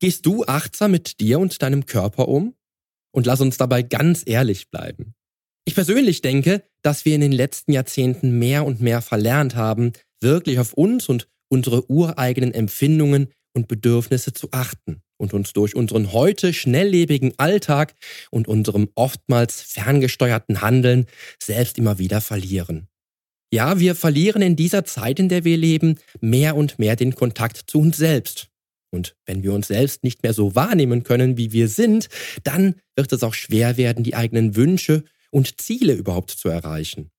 Gehst du achtsam mit dir und deinem Körper um? Und lass uns dabei ganz ehrlich bleiben. Ich persönlich denke, dass wir in den letzten Jahrzehnten mehr und mehr verlernt haben, wirklich auf uns und unsere ureigenen Empfindungen und Bedürfnisse zu achten und uns durch unseren heute schnelllebigen Alltag und unserem oftmals ferngesteuerten Handeln selbst immer wieder verlieren. Ja, wir verlieren in dieser Zeit, in der wir leben, mehr und mehr den Kontakt zu uns selbst. Und wenn wir uns selbst nicht mehr so wahrnehmen können, wie wir sind, dann wird es auch schwer werden, die eigenen Wünsche und Ziele überhaupt zu erreichen.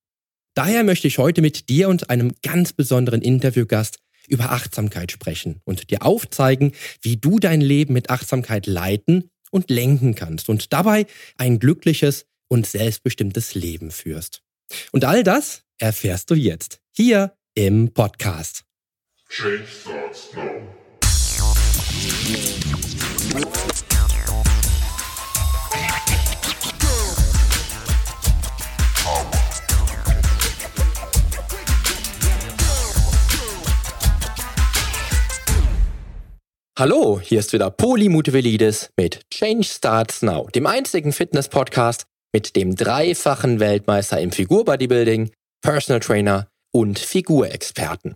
Daher möchte ich heute mit dir und einem ganz besonderen Interviewgast über Achtsamkeit sprechen und dir aufzeigen, wie du dein Leben mit Achtsamkeit leiten und lenken kannst und dabei ein glückliches und selbstbestimmtes Leben führst. Und all das erfährst du jetzt hier im Podcast. Change starts now. Hallo, hier ist wieder Poli Mutevelidis mit Change Starts Now, dem einzigen Fitness-Podcast mit dem dreifachen Weltmeister im Figurbodybuilding, Personal Trainer und Figurexperten.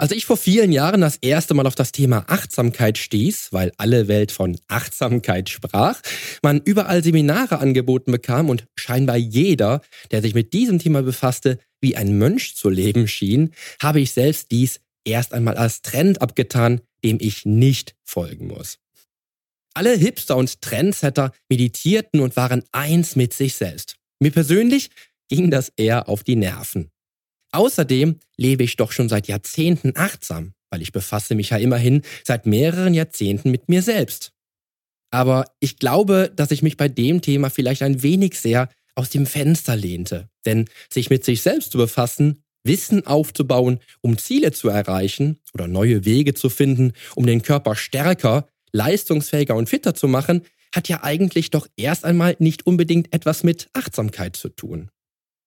Als ich vor vielen Jahren das erste Mal auf das Thema Achtsamkeit stieß, weil alle Welt von Achtsamkeit sprach, man überall Seminare angeboten bekam und scheinbar jeder, der sich mit diesem Thema befasste, wie ein Mönch zu leben schien, habe ich selbst dies erst einmal als Trend abgetan, dem ich nicht folgen muss. Alle Hipster und Trendsetter meditierten und waren eins mit sich selbst. Mir persönlich ging das eher auf die Nerven. Außerdem lebe ich doch schon seit Jahrzehnten achtsam, weil ich befasse mich ja immerhin seit mehreren Jahrzehnten mit mir selbst. Aber ich glaube, dass ich mich bei dem Thema vielleicht ein wenig sehr aus dem Fenster lehnte. Denn sich mit sich selbst zu befassen, Wissen aufzubauen, um Ziele zu erreichen oder neue Wege zu finden, um den Körper stärker, leistungsfähiger und fitter zu machen, hat ja eigentlich doch erst einmal nicht unbedingt etwas mit Achtsamkeit zu tun.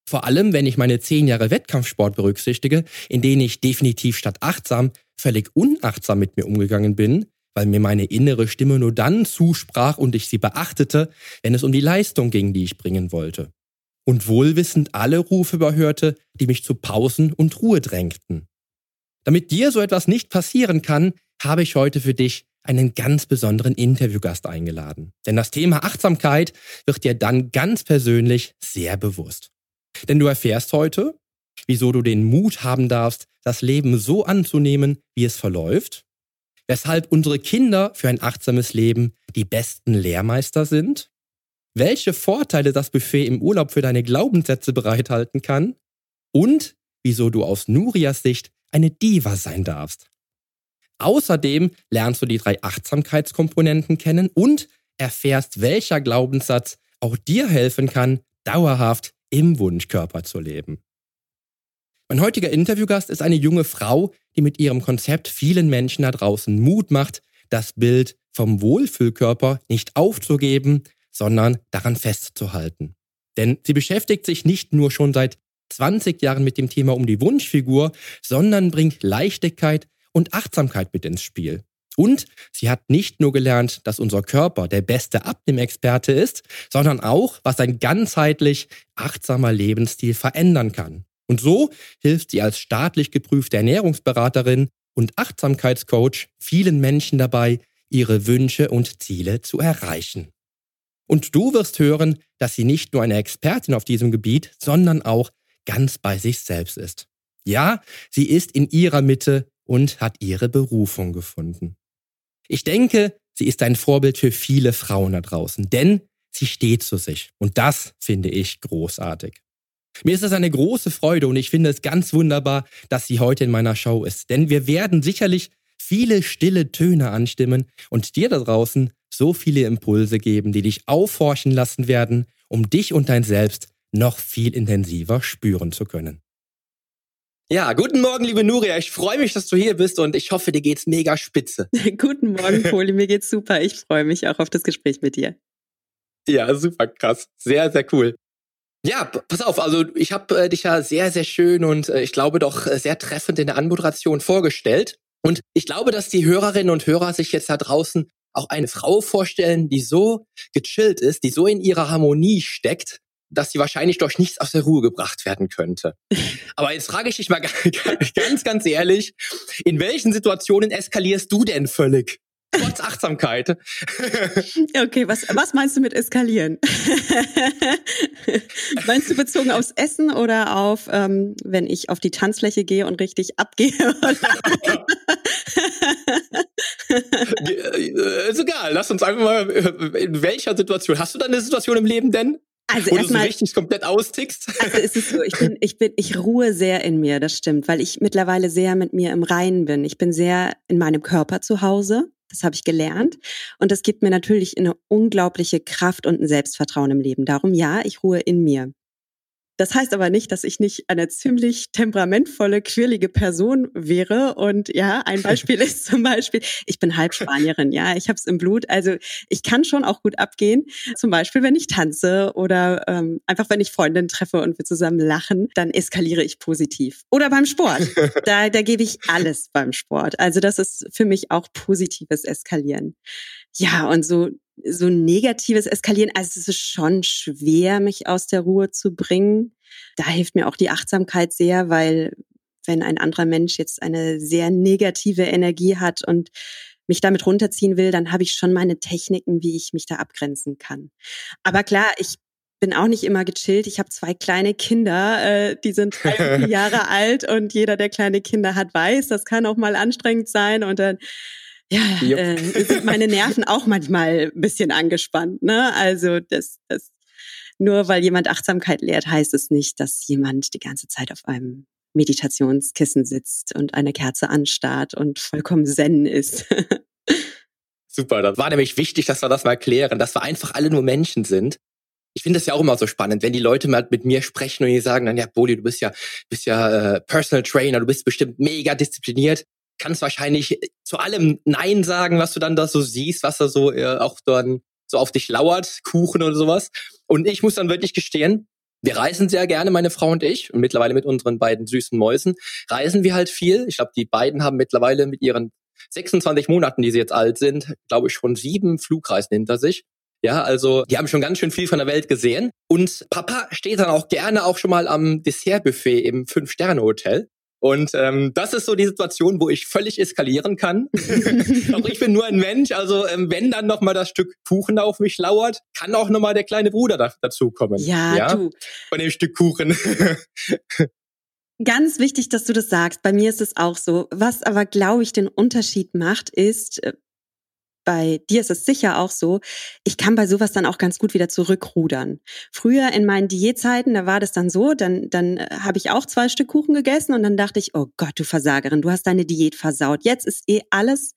Vor allem, wenn ich meine zehn Jahre Wettkampfsport berücksichtige, in denen ich definitiv statt achtsam völlig unachtsam mit mir umgegangen bin, weil mir meine innere Stimme nur dann zusprach und ich sie beachtete, wenn es um die Leistung ging, die ich bringen wollte. Und wohlwissend alle Rufe überhörte, die mich zu Pausen und Ruhe drängten. Damit dir so etwas nicht passieren kann, habe ich heute für dich einen ganz besonderen Interviewgast eingeladen. Denn das Thema Achtsamkeit wird dir dann ganz persönlich sehr bewusst. Denn du erfährst heute, wieso du den Mut haben darfst, das Leben so anzunehmen, wie es verläuft, weshalb unsere Kinder für ein achtsames Leben die besten Lehrmeister sind, welche Vorteile das Buffet im Urlaub für deine Glaubenssätze bereithalten kann und wieso du aus Nurias Sicht eine Diva sein darfst. Außerdem lernst du die drei Achtsamkeitskomponenten kennen und erfährst, welcher Glaubenssatz auch dir helfen kann, dauerhaft im Wunschkörper zu leben. Mein heutiger Interviewgast ist eine junge Frau, die mit ihrem Konzept vielen Menschen da draußen Mut macht, das Bild vom Wohlfühlkörper nicht aufzugeben, sondern daran festzuhalten. Denn sie beschäftigt sich nicht nur schon seit 20 Jahren mit dem Thema um die Wunschfigur, sondern bringt Leichtigkeit und Achtsamkeit mit ins Spiel. Und sie hat nicht nur gelernt, dass unser Körper der beste Abnehmexperte ist, sondern auch, was ein ganzheitlich achtsamer Lebensstil verändern kann. Und so hilft sie als staatlich geprüfte Ernährungsberaterin und Achtsamkeitscoach vielen Menschen dabei, ihre Wünsche und Ziele zu erreichen. Und du wirst hören, dass sie nicht nur eine Expertin auf diesem Gebiet, sondern auch ganz bei sich selbst ist. Ja, sie ist in ihrer Mitte und hat ihre Berufung gefunden. Ich denke, sie ist ein Vorbild für viele Frauen da draußen, denn sie steht zu sich. Und das finde ich großartig. Mir ist es eine große Freude und ich finde es ganz wunderbar, dass sie heute in meiner Show ist. Denn wir werden sicherlich viele stille Töne anstimmen und dir da draußen so viele Impulse geben, die dich aufhorchen lassen werden, um dich und dein Selbst noch viel intensiver spüren zu können. Ja, guten Morgen, liebe Nuria. Ich freue mich, dass du hier bist und ich hoffe, dir geht's mega spitze. guten Morgen, Poli. Mir geht's super. Ich freue mich auch auf das Gespräch mit dir. Ja, super krass. Sehr, sehr cool. Ja, pass auf, also ich habe äh, dich ja sehr, sehr schön und äh, ich glaube doch äh, sehr treffend in der Anmoderation vorgestellt. Und ich glaube, dass die Hörerinnen und Hörer sich jetzt da draußen auch eine Frau vorstellen, die so gechillt ist, die so in ihrer Harmonie steckt, dass sie wahrscheinlich durch nichts aus der Ruhe gebracht werden könnte. Aber jetzt frage ich dich mal ganz, ganz ehrlich, in welchen Situationen eskalierst du denn völlig? Trotz Achtsamkeit. Okay, was, was meinst du mit eskalieren? meinst du bezogen aufs Essen oder auf, ähm, wenn ich auf die Tanzfläche gehe und richtig abgehe? Äh, ist egal, lass uns einfach mal, in welcher Situation, hast du da eine Situation im Leben denn? Also wo erstmal, du so richtig komplett austickst. Also ist es so, ich bin, ich bin, ich ruhe sehr in mir, das stimmt, weil ich mittlerweile sehr mit mir im Reinen bin. Ich bin sehr in meinem Körper zu Hause. Das habe ich gelernt. Und das gibt mir natürlich eine unglaubliche Kraft und ein Selbstvertrauen im Leben. Darum ja, ich ruhe in mir. Das heißt aber nicht, dass ich nicht eine ziemlich temperamentvolle, quirlige Person wäre. Und ja, ein Beispiel ist zum Beispiel, ich bin halb Spanierin, ja, ich habe es im Blut. Also ich kann schon auch gut abgehen. Zum Beispiel, wenn ich tanze oder ähm, einfach, wenn ich Freundinnen treffe und wir zusammen lachen, dann eskaliere ich positiv. Oder beim Sport. Da, da gebe ich alles beim Sport. Also das ist für mich auch positives Eskalieren. Ja, und so so negatives Eskalieren. Also es ist schon schwer, mich aus der Ruhe zu bringen. Da hilft mir auch die Achtsamkeit sehr, weil wenn ein anderer Mensch jetzt eine sehr negative Energie hat und mich damit runterziehen will, dann habe ich schon meine Techniken, wie ich mich da abgrenzen kann. Aber klar, ich bin auch nicht immer gechillt. Ich habe zwei kleine Kinder, äh, die sind drei Jahre alt und jeder, der kleine Kinder hat, weiß, das kann auch mal anstrengend sein und dann ja, äh, sind meine Nerven auch manchmal ein bisschen angespannt. Ne? Also das, das nur weil jemand Achtsamkeit lehrt, heißt es nicht, dass jemand die ganze Zeit auf einem Meditationskissen sitzt und eine Kerze anstarrt und vollkommen zen ist. Super, das war nämlich wichtig, dass wir das mal klären, dass wir einfach alle nur Menschen sind. Ich finde das ja auch immer so spannend, wenn die Leute mal mit mir sprechen und die sagen dann, ja, Boli, du bist ja, bist ja äh, Personal Trainer, du bist bestimmt mega diszipliniert kannst wahrscheinlich zu allem Nein sagen, was du dann da so siehst, was da so äh, auch dann so auf dich lauert, Kuchen oder sowas. Und ich muss dann wirklich gestehen, wir reisen sehr gerne, meine Frau und ich, und mittlerweile mit unseren beiden süßen Mäusen, reisen wir halt viel. Ich glaube, die beiden haben mittlerweile mit ihren 26 Monaten, die sie jetzt alt sind, glaube ich, schon sieben Flugreisen hinter sich. Ja, also die haben schon ganz schön viel von der Welt gesehen. Und Papa steht dann auch gerne auch schon mal am Dessertbuffet im Fünf-Sterne-Hotel. Und ähm, das ist so die Situation, wo ich völlig eskalieren kann. auch ich bin nur ein Mensch, also ähm, wenn dann noch mal das Stück Kuchen auf mich lauert, kann auch noch mal der kleine Bruder da, dazukommen. Ja, ja, du. Von dem Stück Kuchen. Ganz wichtig, dass du das sagst. Bei mir ist es auch so. Was aber, glaube ich, den Unterschied macht, ist, äh, bei dir ist es sicher auch so, ich kann bei sowas dann auch ganz gut wieder zurückrudern. Früher in meinen Diätzeiten, da war das dann so, dann, dann äh, habe ich auch zwei Stück Kuchen gegessen und dann dachte ich, oh Gott, du Versagerin, du hast deine Diät versaut. Jetzt ist eh alles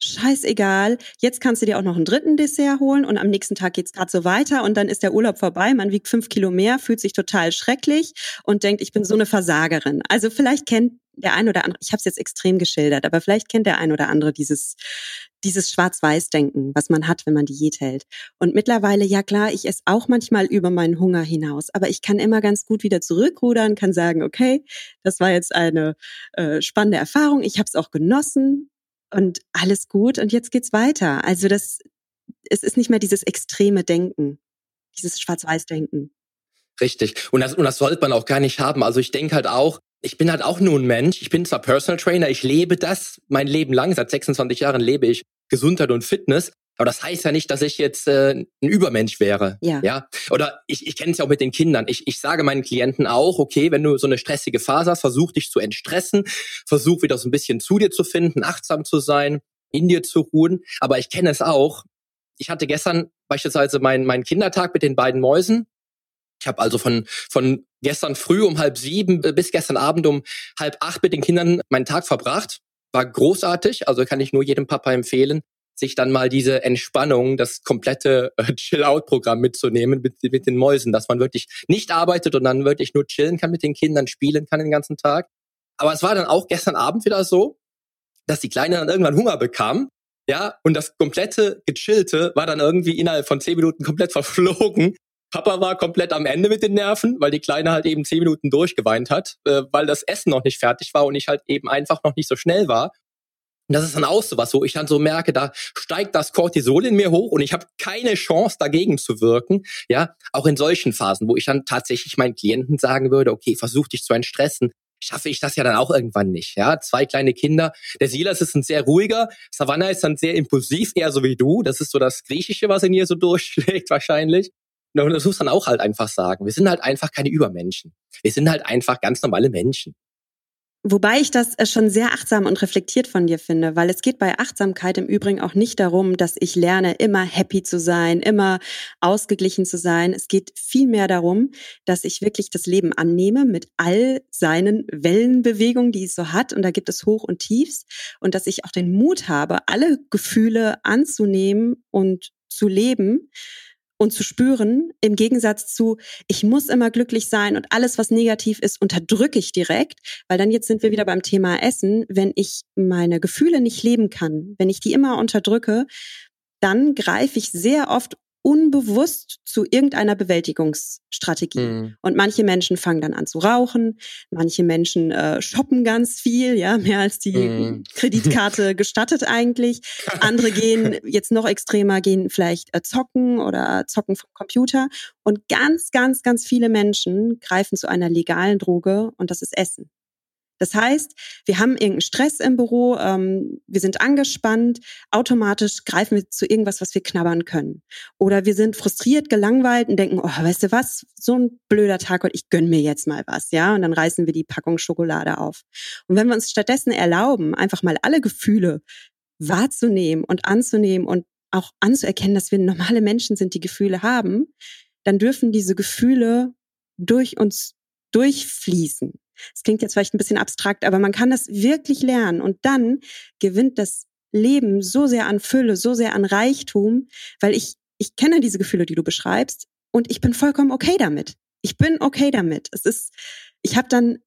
scheißegal. Jetzt kannst du dir auch noch einen dritten Dessert holen und am nächsten Tag geht's gerade so weiter und dann ist der Urlaub vorbei. Man wiegt fünf Kilo mehr, fühlt sich total schrecklich und denkt, ich bin so eine Versagerin. Also vielleicht kennt der ein oder andere, ich habe es jetzt extrem geschildert, aber vielleicht kennt der ein oder andere dieses dieses Schwarz-Weiß-Denken, was man hat, wenn man Diät hält. Und mittlerweile, ja klar, ich esse auch manchmal über meinen Hunger hinaus, aber ich kann immer ganz gut wieder zurückrudern, kann sagen, okay, das war jetzt eine äh, spannende Erfahrung, ich habe es auch genossen und alles gut und jetzt geht's weiter. Also das, es ist nicht mehr dieses extreme Denken, dieses Schwarz-Weiß-Denken. Richtig. Und das, und das sollte man auch gar nicht haben. Also ich denke halt auch, ich bin halt auch nur ein Mensch. Ich bin zwar Personal Trainer, ich lebe das mein Leben lang. Seit 26 Jahren lebe ich Gesundheit und Fitness. Aber das heißt ja nicht, dass ich jetzt äh, ein Übermensch wäre. Ja. ja? Oder ich, ich kenne es ja auch mit den Kindern. Ich, ich sage meinen Klienten auch, okay, wenn du so eine stressige Phase hast, versuch dich zu entstressen, versuch wieder so ein bisschen zu dir zu finden, achtsam zu sein, in dir zu ruhen. Aber ich kenne es auch. Ich hatte gestern beispielsweise meinen mein Kindertag mit den beiden Mäusen. Ich habe also von, von gestern früh um halb sieben bis gestern Abend um halb acht mit den Kindern meinen Tag verbracht. War großartig, also kann ich nur jedem Papa empfehlen. sich dann mal diese Entspannung, das komplette äh, Chill-Out-Programm mitzunehmen mit, mit den Mäusen, dass man wirklich nicht arbeitet und dann wirklich nur chillen kann mit den Kindern, spielen kann den ganzen Tag. Aber es war dann auch gestern Abend wieder so, dass die Kleine dann irgendwann Hunger bekam. Ja, und das komplette Gechillte war dann irgendwie innerhalb von zehn Minuten komplett verflogen. Papa war komplett am Ende mit den Nerven, weil die Kleine halt eben zehn Minuten durchgeweint hat, äh, weil das Essen noch nicht fertig war und ich halt eben einfach noch nicht so schnell war. Und das ist dann auch so was, wo ich dann so merke, da steigt das Cortisol in mir hoch und ich habe keine Chance dagegen zu wirken. Ja, auch in solchen Phasen, wo ich dann tatsächlich meinen Klienten sagen würde, okay, versuch dich zu entstressen, schaffe ich das ja dann auch irgendwann nicht. Ja, zwei kleine Kinder. Der Silas ist ein sehr ruhiger, Savannah ist dann sehr impulsiv, eher so wie du. Das ist so das Griechische, was in ihr so durchschlägt wahrscheinlich. Und das muss dann auch halt einfach sagen. Wir sind halt einfach keine Übermenschen. Wir sind halt einfach ganz normale Menschen. Wobei ich das äh, schon sehr achtsam und reflektiert von dir finde, weil es geht bei Achtsamkeit im Übrigen auch nicht darum, dass ich lerne, immer happy zu sein, immer ausgeglichen zu sein. Es geht vielmehr darum, dass ich wirklich das Leben annehme mit all seinen Wellenbewegungen, die es so hat. Und da gibt es Hoch und Tiefs. Und dass ich auch den Mut habe, alle Gefühle anzunehmen und zu leben und zu spüren, im Gegensatz zu, ich muss immer glücklich sein und alles, was negativ ist, unterdrücke ich direkt, weil dann jetzt sind wir wieder beim Thema Essen. Wenn ich meine Gefühle nicht leben kann, wenn ich die immer unterdrücke, dann greife ich sehr oft unbewusst zu irgendeiner Bewältigungsstrategie. Mhm. Und manche Menschen fangen dann an zu rauchen, manche Menschen äh, shoppen ganz viel, ja, mehr als die mhm. Kreditkarte gestattet eigentlich. Andere gehen jetzt noch extremer, gehen vielleicht äh, zocken oder zocken vom Computer. Und ganz, ganz, ganz viele Menschen greifen zu einer legalen Droge und das ist Essen. Das heißt, wir haben irgendeinen Stress im Büro, ähm, wir sind angespannt, automatisch greifen wir zu irgendwas, was wir knabbern können. Oder wir sind frustriert, gelangweilt und denken, oh, weißt du was, so ein blöder Tag und ich gönn mir jetzt mal was, ja, und dann reißen wir die Packung Schokolade auf. Und wenn wir uns stattdessen erlauben, einfach mal alle Gefühle wahrzunehmen und anzunehmen und auch anzuerkennen, dass wir normale Menschen sind, die Gefühle haben, dann dürfen diese Gefühle durch uns durchfließen. Es klingt jetzt vielleicht ein bisschen abstrakt, aber man kann das wirklich lernen und dann gewinnt das Leben so sehr an Fülle, so sehr an Reichtum, weil ich, ich kenne diese Gefühle, die du beschreibst und ich bin vollkommen okay damit. Ich bin okay damit. Es ist, ich habe dann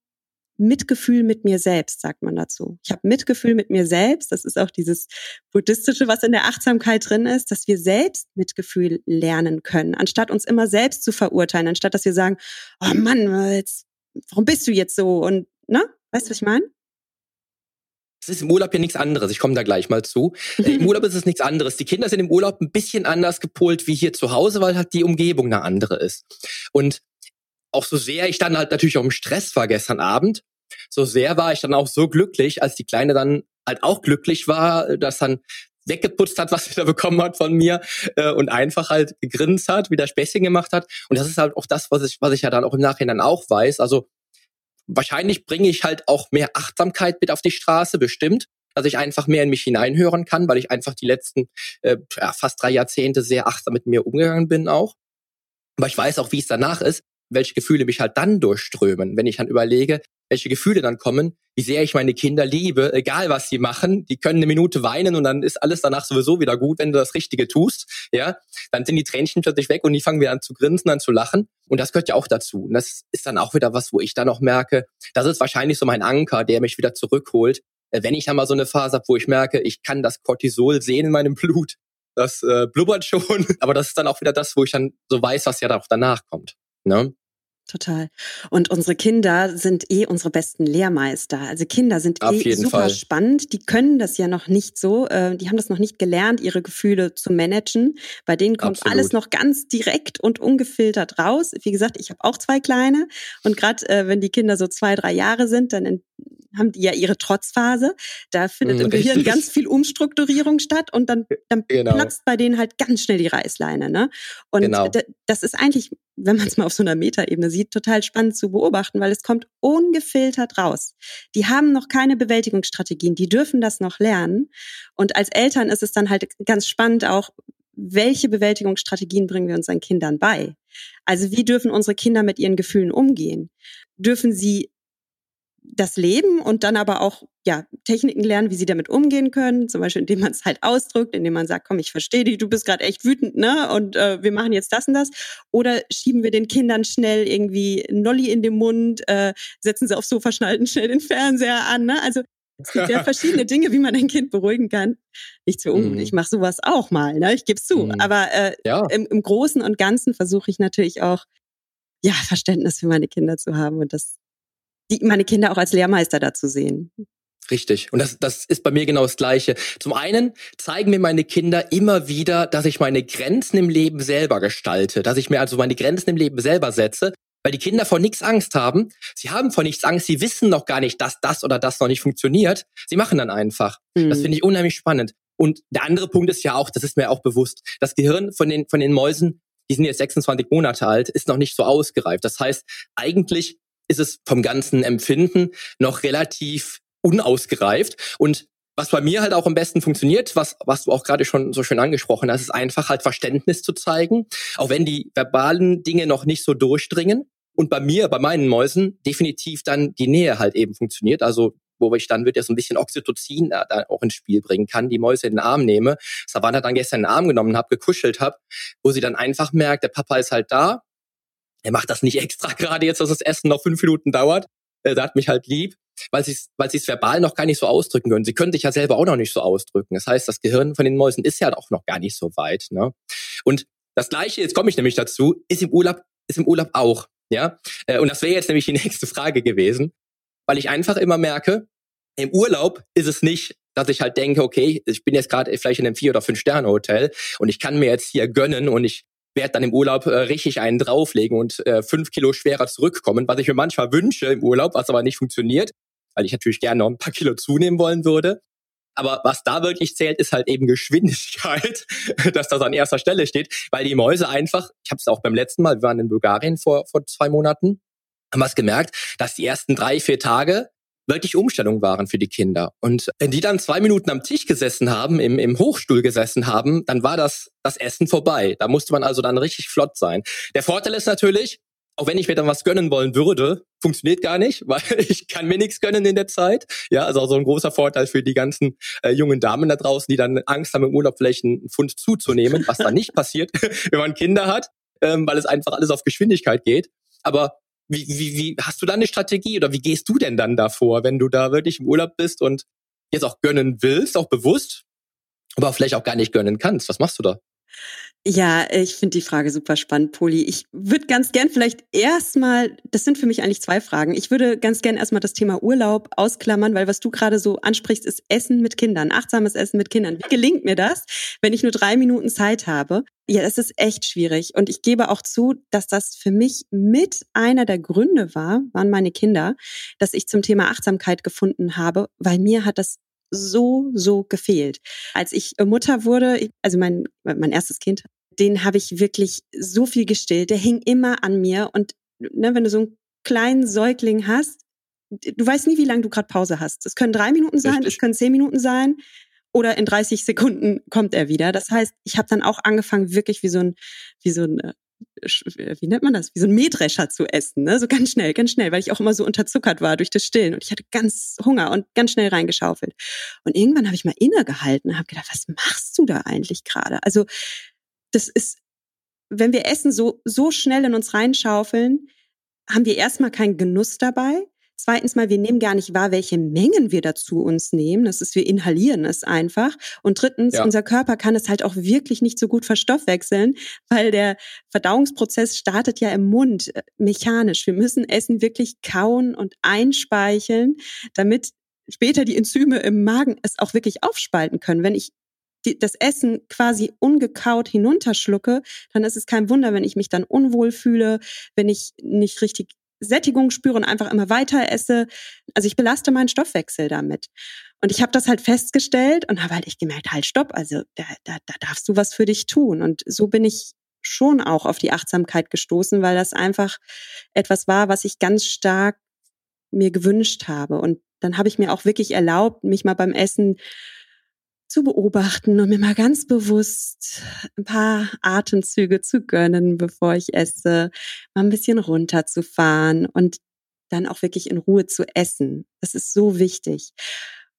Mitgefühl mit mir selbst, sagt man dazu. Ich habe Mitgefühl mit mir selbst. Das ist auch dieses buddhistische, was in der Achtsamkeit drin ist, dass wir selbst Mitgefühl lernen können, anstatt uns immer selbst zu verurteilen, anstatt dass wir sagen, oh Mann, jetzt warum bist du jetzt so? Und, ne? Weißt du, was ich meine? Es ist im Urlaub ja nichts anderes. Ich komme da gleich mal zu. Äh, Im Urlaub ist es nichts anderes. Die Kinder sind im Urlaub ein bisschen anders gepolt wie hier zu Hause, weil halt die Umgebung eine andere ist. Und auch so sehr ich dann halt natürlich auch im Stress war gestern Abend, so sehr war ich dann auch so glücklich, als die Kleine dann halt auch glücklich war, dass dann weggeputzt hat, was sie da bekommen hat von mir äh, und einfach halt gegrinst hat, wieder Späßchen gemacht hat. Und das ist halt auch das, was ich, was ich ja dann auch im Nachhinein auch weiß. Also wahrscheinlich bringe ich halt auch mehr Achtsamkeit mit auf die Straße, bestimmt, dass ich einfach mehr in mich hineinhören kann, weil ich einfach die letzten äh, fast drei Jahrzehnte sehr achtsam mit mir umgegangen bin auch. Aber ich weiß auch, wie es danach ist, welche Gefühle mich halt dann durchströmen, wenn ich dann überlege, welche Gefühle dann kommen, wie sehr ich meine Kinder liebe, egal was sie machen, die können eine Minute weinen und dann ist alles danach sowieso wieder gut, wenn du das Richtige tust, ja, dann sind die Tränchen plötzlich weg und die fangen wieder an zu grinsen, an zu lachen. Und das gehört ja auch dazu. Und das ist dann auch wieder was, wo ich dann auch merke, das ist wahrscheinlich so mein Anker, der mich wieder zurückholt, äh, wenn ich dann mal so eine Phase habe, wo ich merke, ich kann das Cortisol sehen in meinem Blut, das äh, blubbert schon, aber das ist dann auch wieder das, wo ich dann so weiß, was ja auch danach kommt. Ne? Total. Und unsere Kinder sind eh unsere besten Lehrmeister. Also Kinder sind Auf eh super Fall. spannend. Die können das ja noch nicht so. Äh, die haben das noch nicht gelernt, ihre Gefühle zu managen. Bei denen kommt Absolut. alles noch ganz direkt und ungefiltert raus. Wie gesagt, ich habe auch zwei kleine. Und gerade äh, wenn die Kinder so zwei, drei Jahre sind, dann haben die ja ihre Trotzphase. Da findet mhm, im Gehirn richtig. ganz viel Umstrukturierung statt und dann, dann genau. platzt bei denen halt ganz schnell die Reißleine. Ne? Und genau. das ist eigentlich, wenn man es mal auf so einer Metaebene sieht, total spannend zu beobachten, weil es kommt ungefiltert raus. Die haben noch keine Bewältigungsstrategien, die dürfen das noch lernen. Und als Eltern ist es dann halt ganz spannend auch, welche Bewältigungsstrategien bringen wir unseren Kindern bei? Also wie dürfen unsere Kinder mit ihren Gefühlen umgehen? Dürfen sie das Leben und dann aber auch ja Techniken lernen, wie sie damit umgehen können, zum Beispiel indem man es halt ausdrückt, indem man sagt, komm, ich verstehe dich, du bist gerade echt wütend, ne? Und äh, wir machen jetzt das und das. Oder schieben wir den Kindern schnell irgendwie Nolli in den Mund, äh, setzen sie aufs Sofa, schnalten schnell den Fernseher an, ne? Also es gibt ja verschiedene Dinge, wie man ein Kind beruhigen kann. Nicht für ungut, mm. ich mache sowas auch mal, ne? Ich gebe es zu. Mm. Aber äh, ja. im, im Großen und Ganzen versuche ich natürlich auch ja, Verständnis für meine Kinder zu haben und das die, meine Kinder auch als Lehrmeister dazu sehen. Richtig. Und das, das ist bei mir genau das Gleiche. Zum einen zeigen mir meine Kinder immer wieder, dass ich meine Grenzen im Leben selber gestalte, dass ich mir also meine Grenzen im Leben selber setze, weil die Kinder vor nichts Angst haben. Sie haben vor nichts Angst, sie wissen noch gar nicht, dass das oder das noch nicht funktioniert. Sie machen dann einfach. Mhm. Das finde ich unheimlich spannend. Und der andere Punkt ist ja auch, das ist mir auch bewusst, das Gehirn von den, von den Mäusen, die sind jetzt 26 Monate alt, ist noch nicht so ausgereift. Das heißt, eigentlich ist es vom ganzen Empfinden noch relativ unausgereift. Und was bei mir halt auch am besten funktioniert, was, was du auch gerade schon so schön angesprochen hast, ist einfach halt Verständnis zu zeigen, auch wenn die verbalen Dinge noch nicht so durchdringen. Und bei mir, bei meinen Mäusen, definitiv dann die Nähe halt eben funktioniert. Also wo ich dann wieder so ein bisschen Oxytocin da, da auch ins Spiel bringen kann, die Mäuse in den Arm nehme. Savannah dann gestern in den Arm genommen habe, gekuschelt habe, wo sie dann einfach merkt, der Papa ist halt da, er macht das nicht extra gerade jetzt, dass das Essen noch fünf Minuten dauert. Er hat mich halt lieb, weil sie weil es verbal noch gar nicht so ausdrücken können. Sie können sich ja selber auch noch nicht so ausdrücken. Das heißt, das Gehirn von den Mäusen ist ja auch noch gar nicht so weit. Ne? Und das Gleiche, jetzt komme ich nämlich dazu, ist im Urlaub ist im Urlaub auch. Ja, äh, und das wäre jetzt nämlich die nächste Frage gewesen, weil ich einfach immer merke, im Urlaub ist es nicht, dass ich halt denke, okay, ich bin jetzt gerade vielleicht in einem vier oder fünf Sterne Hotel und ich kann mir jetzt hier gönnen und ich werde dann im Urlaub äh, richtig einen drauflegen und äh, fünf Kilo schwerer zurückkommen, was ich mir manchmal wünsche im Urlaub, was aber nicht funktioniert, weil ich natürlich gerne noch ein paar Kilo zunehmen wollen würde. Aber was da wirklich zählt, ist halt eben Geschwindigkeit, dass das an erster Stelle steht, weil die Mäuse einfach, ich habe es auch beim letzten Mal, wir waren in Bulgarien vor, vor zwei Monaten, haben wir es gemerkt, dass die ersten drei, vier Tage wirklich Umstellung waren für die Kinder. Und wenn die dann zwei Minuten am Tisch gesessen haben, im, im Hochstuhl gesessen haben, dann war das das Essen vorbei. Da musste man also dann richtig flott sein. Der Vorteil ist natürlich, auch wenn ich mir dann was gönnen wollen würde, funktioniert gar nicht, weil ich kann mir nichts gönnen in der Zeit. Ja, also so ein großer Vorteil für die ganzen äh, jungen Damen da draußen, die dann Angst haben, im Urlaub vielleicht einen Pfund zuzunehmen, was dann nicht passiert, wenn man Kinder hat, ähm, weil es einfach alles auf Geschwindigkeit geht. Aber wie, wie, wie hast du da eine Strategie oder wie gehst du denn dann davor, wenn du da wirklich im Urlaub bist und jetzt auch gönnen willst, auch bewusst, aber vielleicht auch gar nicht gönnen kannst? Was machst du da? Ja, ich finde die Frage super spannend, Poli. Ich würde ganz gern vielleicht erstmal, das sind für mich eigentlich zwei Fragen. Ich würde ganz gern erstmal das Thema Urlaub ausklammern, weil was du gerade so ansprichst, ist Essen mit Kindern, achtsames Essen mit Kindern. Wie gelingt mir das, wenn ich nur drei Minuten Zeit habe? Ja, es ist echt schwierig. Und ich gebe auch zu, dass das für mich mit einer der Gründe war, waren meine Kinder, dass ich zum Thema Achtsamkeit gefunden habe, weil mir hat das so, so gefehlt. Als ich Mutter wurde, also mein, mein erstes Kind, den habe ich wirklich so viel gestillt. Der hing immer an mir. Und ne, wenn du so einen kleinen Säugling hast, du weißt nie, wie lange du gerade Pause hast. Es können drei Minuten sein, es können zehn Minuten sein oder in 30 Sekunden kommt er wieder. Das heißt, ich habe dann auch angefangen, wirklich wie so ein, wie so ein äh, wie nennt man das, wie so ein Mähdrescher zu essen, ne? so ganz schnell, ganz schnell, weil ich auch immer so unterzuckert war durch das Stillen und ich hatte ganz Hunger und ganz schnell reingeschaufelt. Und irgendwann habe ich mal innegehalten und habe gedacht, was machst du da eigentlich gerade? Also das ist, wenn wir Essen so, so schnell in uns reinschaufeln, haben wir erstmal keinen Genuss dabei. Zweitens mal, wir nehmen gar nicht wahr, welche Mengen wir dazu uns nehmen. Das ist, wir inhalieren es einfach. Und drittens, ja. unser Körper kann es halt auch wirklich nicht so gut verstoffwechseln, weil der Verdauungsprozess startet ja im Mund äh, mechanisch. Wir müssen Essen wirklich kauen und einspeicheln, damit später die Enzyme im Magen es auch wirklich aufspalten können. Wenn ich das Essen quasi ungekaut hinunterschlucke, dann ist es kein Wunder, wenn ich mich dann unwohl fühle, wenn ich nicht richtig Sättigung spüre und einfach immer weiter esse. Also ich belaste meinen Stoffwechsel damit. Und ich habe das halt festgestellt und habe halt echt gemerkt, halt stopp, also da, da, da darfst du was für dich tun. Und so bin ich schon auch auf die Achtsamkeit gestoßen, weil das einfach etwas war, was ich ganz stark mir gewünscht habe. Und dann habe ich mir auch wirklich erlaubt, mich mal beim Essen zu beobachten und mir mal ganz bewusst ein paar Atemzüge zu gönnen, bevor ich esse, mal ein bisschen runterzufahren. Und dann auch wirklich in Ruhe zu essen. Das ist so wichtig.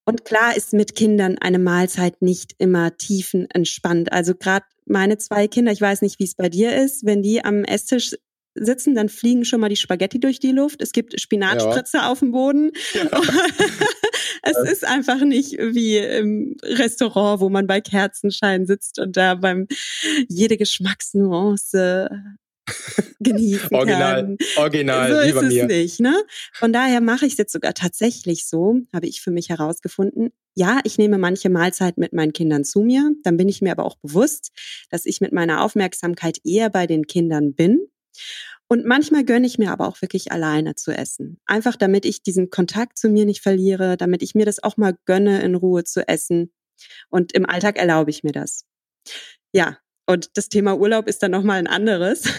Und klar ist mit Kindern eine Mahlzeit nicht immer tiefenentspannt. Also gerade meine zwei Kinder, ich weiß nicht, wie es bei dir ist, wenn die am Esstisch sitzen, dann fliegen schon mal die Spaghetti durch die Luft. Es gibt Spinatspritze ja. auf dem Boden. Ja. es ist einfach nicht wie im Restaurant, wo man bei Kerzenschein sitzt und da beim jede Geschmacksnuance genießen original, kann. Original, so ist es nicht. Ne? Von daher mache ich es jetzt sogar tatsächlich so, habe ich für mich herausgefunden. Ja, ich nehme manche Mahlzeiten mit meinen Kindern zu mir. Dann bin ich mir aber auch bewusst, dass ich mit meiner Aufmerksamkeit eher bei den Kindern bin. Und manchmal gönne ich mir aber auch wirklich alleine zu essen. Einfach damit ich diesen Kontakt zu mir nicht verliere, damit ich mir das auch mal gönne, in Ruhe zu essen. Und im Alltag erlaube ich mir das. Ja, und das Thema Urlaub ist dann nochmal ein anderes.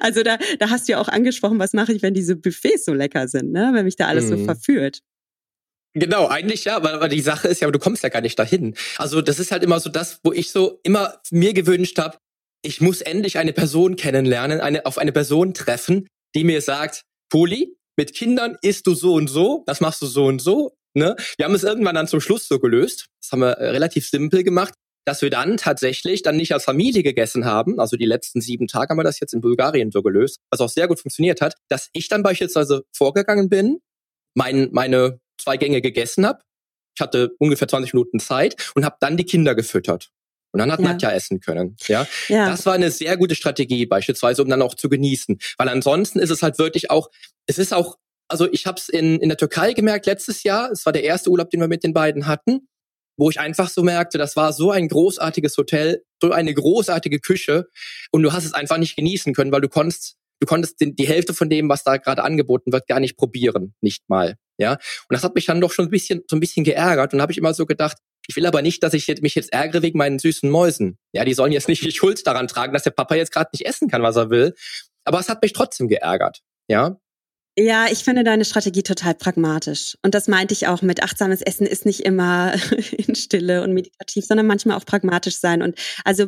also da, da hast du ja auch angesprochen, was mache ich, wenn diese Buffets so lecker sind, ne? wenn mich da alles mm. so mhm. verführt. Genau, eigentlich ja, weil, weil die Sache ist ja, aber du kommst ja gar nicht dahin. Also das ist halt immer so das, wo ich so immer mir gewünscht habe, ich muss endlich eine Person kennenlernen, eine, auf eine Person treffen, die mir sagt, Poli, mit Kindern isst du so und so, das machst du so und so. Ne? Wir haben es irgendwann dann zum Schluss so gelöst. Das haben wir äh, relativ simpel gemacht, dass wir dann tatsächlich dann nicht als Familie gegessen haben. Also die letzten sieben Tage haben wir das jetzt in Bulgarien so gelöst, was auch sehr gut funktioniert hat, dass ich dann beispielsweise vorgegangen bin, mein, meine zwei Gänge gegessen habe. Ich hatte ungefähr 20 Minuten Zeit und habe dann die Kinder gefüttert. Und dann hat ja. Nadja essen können. Ja? ja, das war eine sehr gute Strategie beispielsweise, um dann auch zu genießen. Weil ansonsten ist es halt wirklich auch, es ist auch, also ich habe es in, in der Türkei gemerkt letztes Jahr. Es war der erste Urlaub, den wir mit den beiden hatten, wo ich einfach so merkte, das war so ein großartiges Hotel, so eine großartige Küche und du hast es einfach nicht genießen können, weil du konntest du konntest die, Hälfte von dem, was da gerade angeboten wird, gar nicht probieren, nicht mal. Ja, und das hat mich dann doch schon ein bisschen so ein bisschen geärgert und habe ich immer so gedacht, ich will aber nicht, dass ich mich jetzt ärgere wegen meinen süßen Mäusen. Ja, die sollen jetzt nicht die Schuld daran tragen, dass der Papa jetzt gerade nicht essen kann, was er will. Aber es hat mich trotzdem geärgert. Ja. Ja, ich finde deine Strategie total pragmatisch. Und das meinte ich auch mit achtsames Essen ist nicht immer in Stille und meditativ, sondern manchmal auch pragmatisch sein. Und also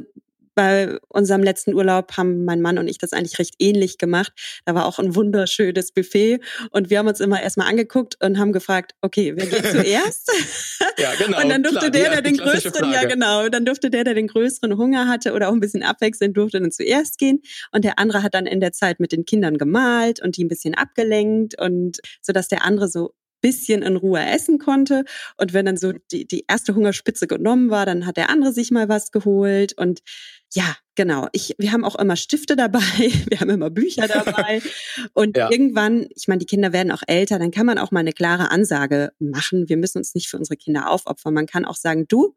bei unserem letzten Urlaub haben mein Mann und ich das eigentlich recht ähnlich gemacht. Da war auch ein wunderschönes Buffet und wir haben uns immer erstmal angeguckt und haben gefragt, okay, wer geht zuerst? ja, genau. Und dann durfte klar, der, der den größeren, Frage. ja genau, dann durfte der, der den größeren Hunger hatte oder auch ein bisschen abwechselnd, durfte dann zuerst gehen und der andere hat dann in der Zeit mit den Kindern gemalt und die ein bisschen abgelenkt und so dass der andere so bisschen in Ruhe essen konnte. Und wenn dann so die, die erste Hungerspitze genommen war, dann hat der andere sich mal was geholt. Und ja, genau. Ich, wir haben auch immer Stifte dabei, wir haben immer Bücher dabei. Und ja. irgendwann, ich meine, die Kinder werden auch älter, dann kann man auch mal eine klare Ansage machen. Wir müssen uns nicht für unsere Kinder aufopfern. Man kann auch sagen, du,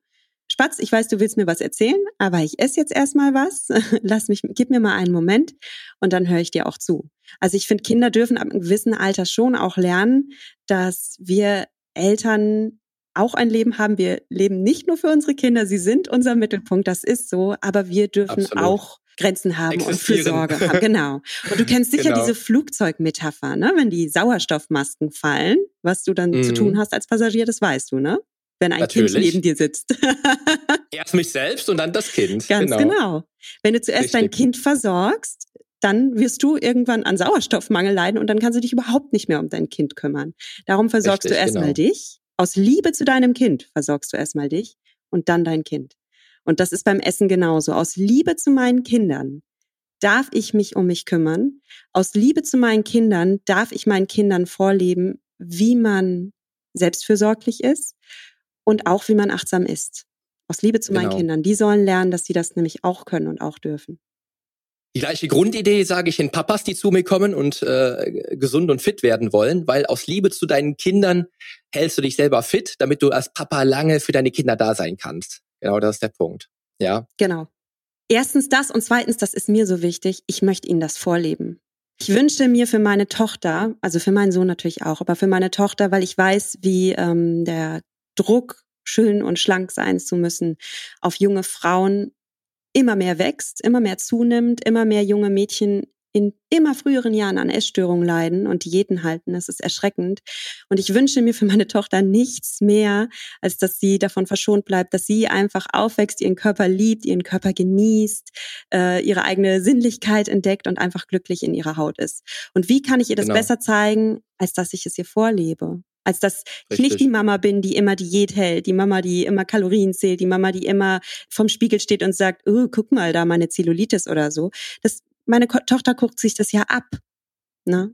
Spatz, ich weiß, du willst mir was erzählen, aber ich esse jetzt erstmal was. Lass mich, gib mir mal einen Moment und dann höre ich dir auch zu. Also ich finde, Kinder dürfen ab einem gewissen Alter schon auch lernen, dass wir Eltern auch ein Leben haben. Wir leben nicht nur für unsere Kinder, sie sind unser Mittelpunkt, das ist so, aber wir dürfen Absolut. auch Grenzen haben und Fürsorge haben. Genau. Und du kennst sicher genau. diese Flugzeugmetapher, ne? Wenn die Sauerstoffmasken fallen, was du dann mm. zu tun mhm. hast als Passagier, das weißt du, ne? wenn ein Natürlich. Kind neben dir sitzt. Erst mich selbst und dann das Kind. Ganz genau. genau. Wenn du zuerst Richtig. dein Kind versorgst, dann wirst du irgendwann an Sauerstoffmangel leiden und dann kannst du dich überhaupt nicht mehr um dein Kind kümmern. Darum versorgst Richtig, du erstmal genau. dich. Aus Liebe zu deinem Kind versorgst du erstmal dich und dann dein Kind. Und das ist beim Essen genauso. Aus Liebe zu meinen Kindern darf ich mich um mich kümmern. Aus Liebe zu meinen Kindern darf ich meinen Kindern vorleben, wie man selbstfürsorglich ist und auch wie man achtsam ist. Aus Liebe zu meinen genau. Kindern. Die sollen lernen, dass sie das nämlich auch können und auch dürfen. Die gleiche Grundidee sage ich in Papas, die zu mir kommen und äh, gesund und fit werden wollen, weil aus Liebe zu deinen Kindern hältst du dich selber fit, damit du als Papa lange für deine Kinder da sein kannst. Genau, das ist der Punkt. Ja. Genau. Erstens das und zweitens, das ist mir so wichtig, ich möchte ihnen das vorleben. Ich wünschte mir für meine Tochter, also für meinen Sohn natürlich auch, aber für meine Tochter, weil ich weiß, wie ähm, der Druck, schön und schlank sein zu müssen, auf junge Frauen immer mehr wächst, immer mehr zunimmt, immer mehr junge Mädchen in immer früheren Jahren an Essstörungen leiden und Diäten halten. Das ist erschreckend. Und ich wünsche mir für meine Tochter nichts mehr, als dass sie davon verschont bleibt, dass sie einfach aufwächst, ihren Körper liebt, ihren Körper genießt, äh, ihre eigene Sinnlichkeit entdeckt und einfach glücklich in ihrer Haut ist. Und wie kann ich ihr das genau. besser zeigen, als dass ich es ihr vorlebe? Als dass Richtig. ich nicht die Mama bin, die immer Diät hält, die Mama, die immer Kalorien zählt, die Mama, die immer vom Spiegel steht und sagt, oh, guck mal, da meine Zellulitis oder so. Das meine Ko Tochter guckt sich das ja ab. Ne?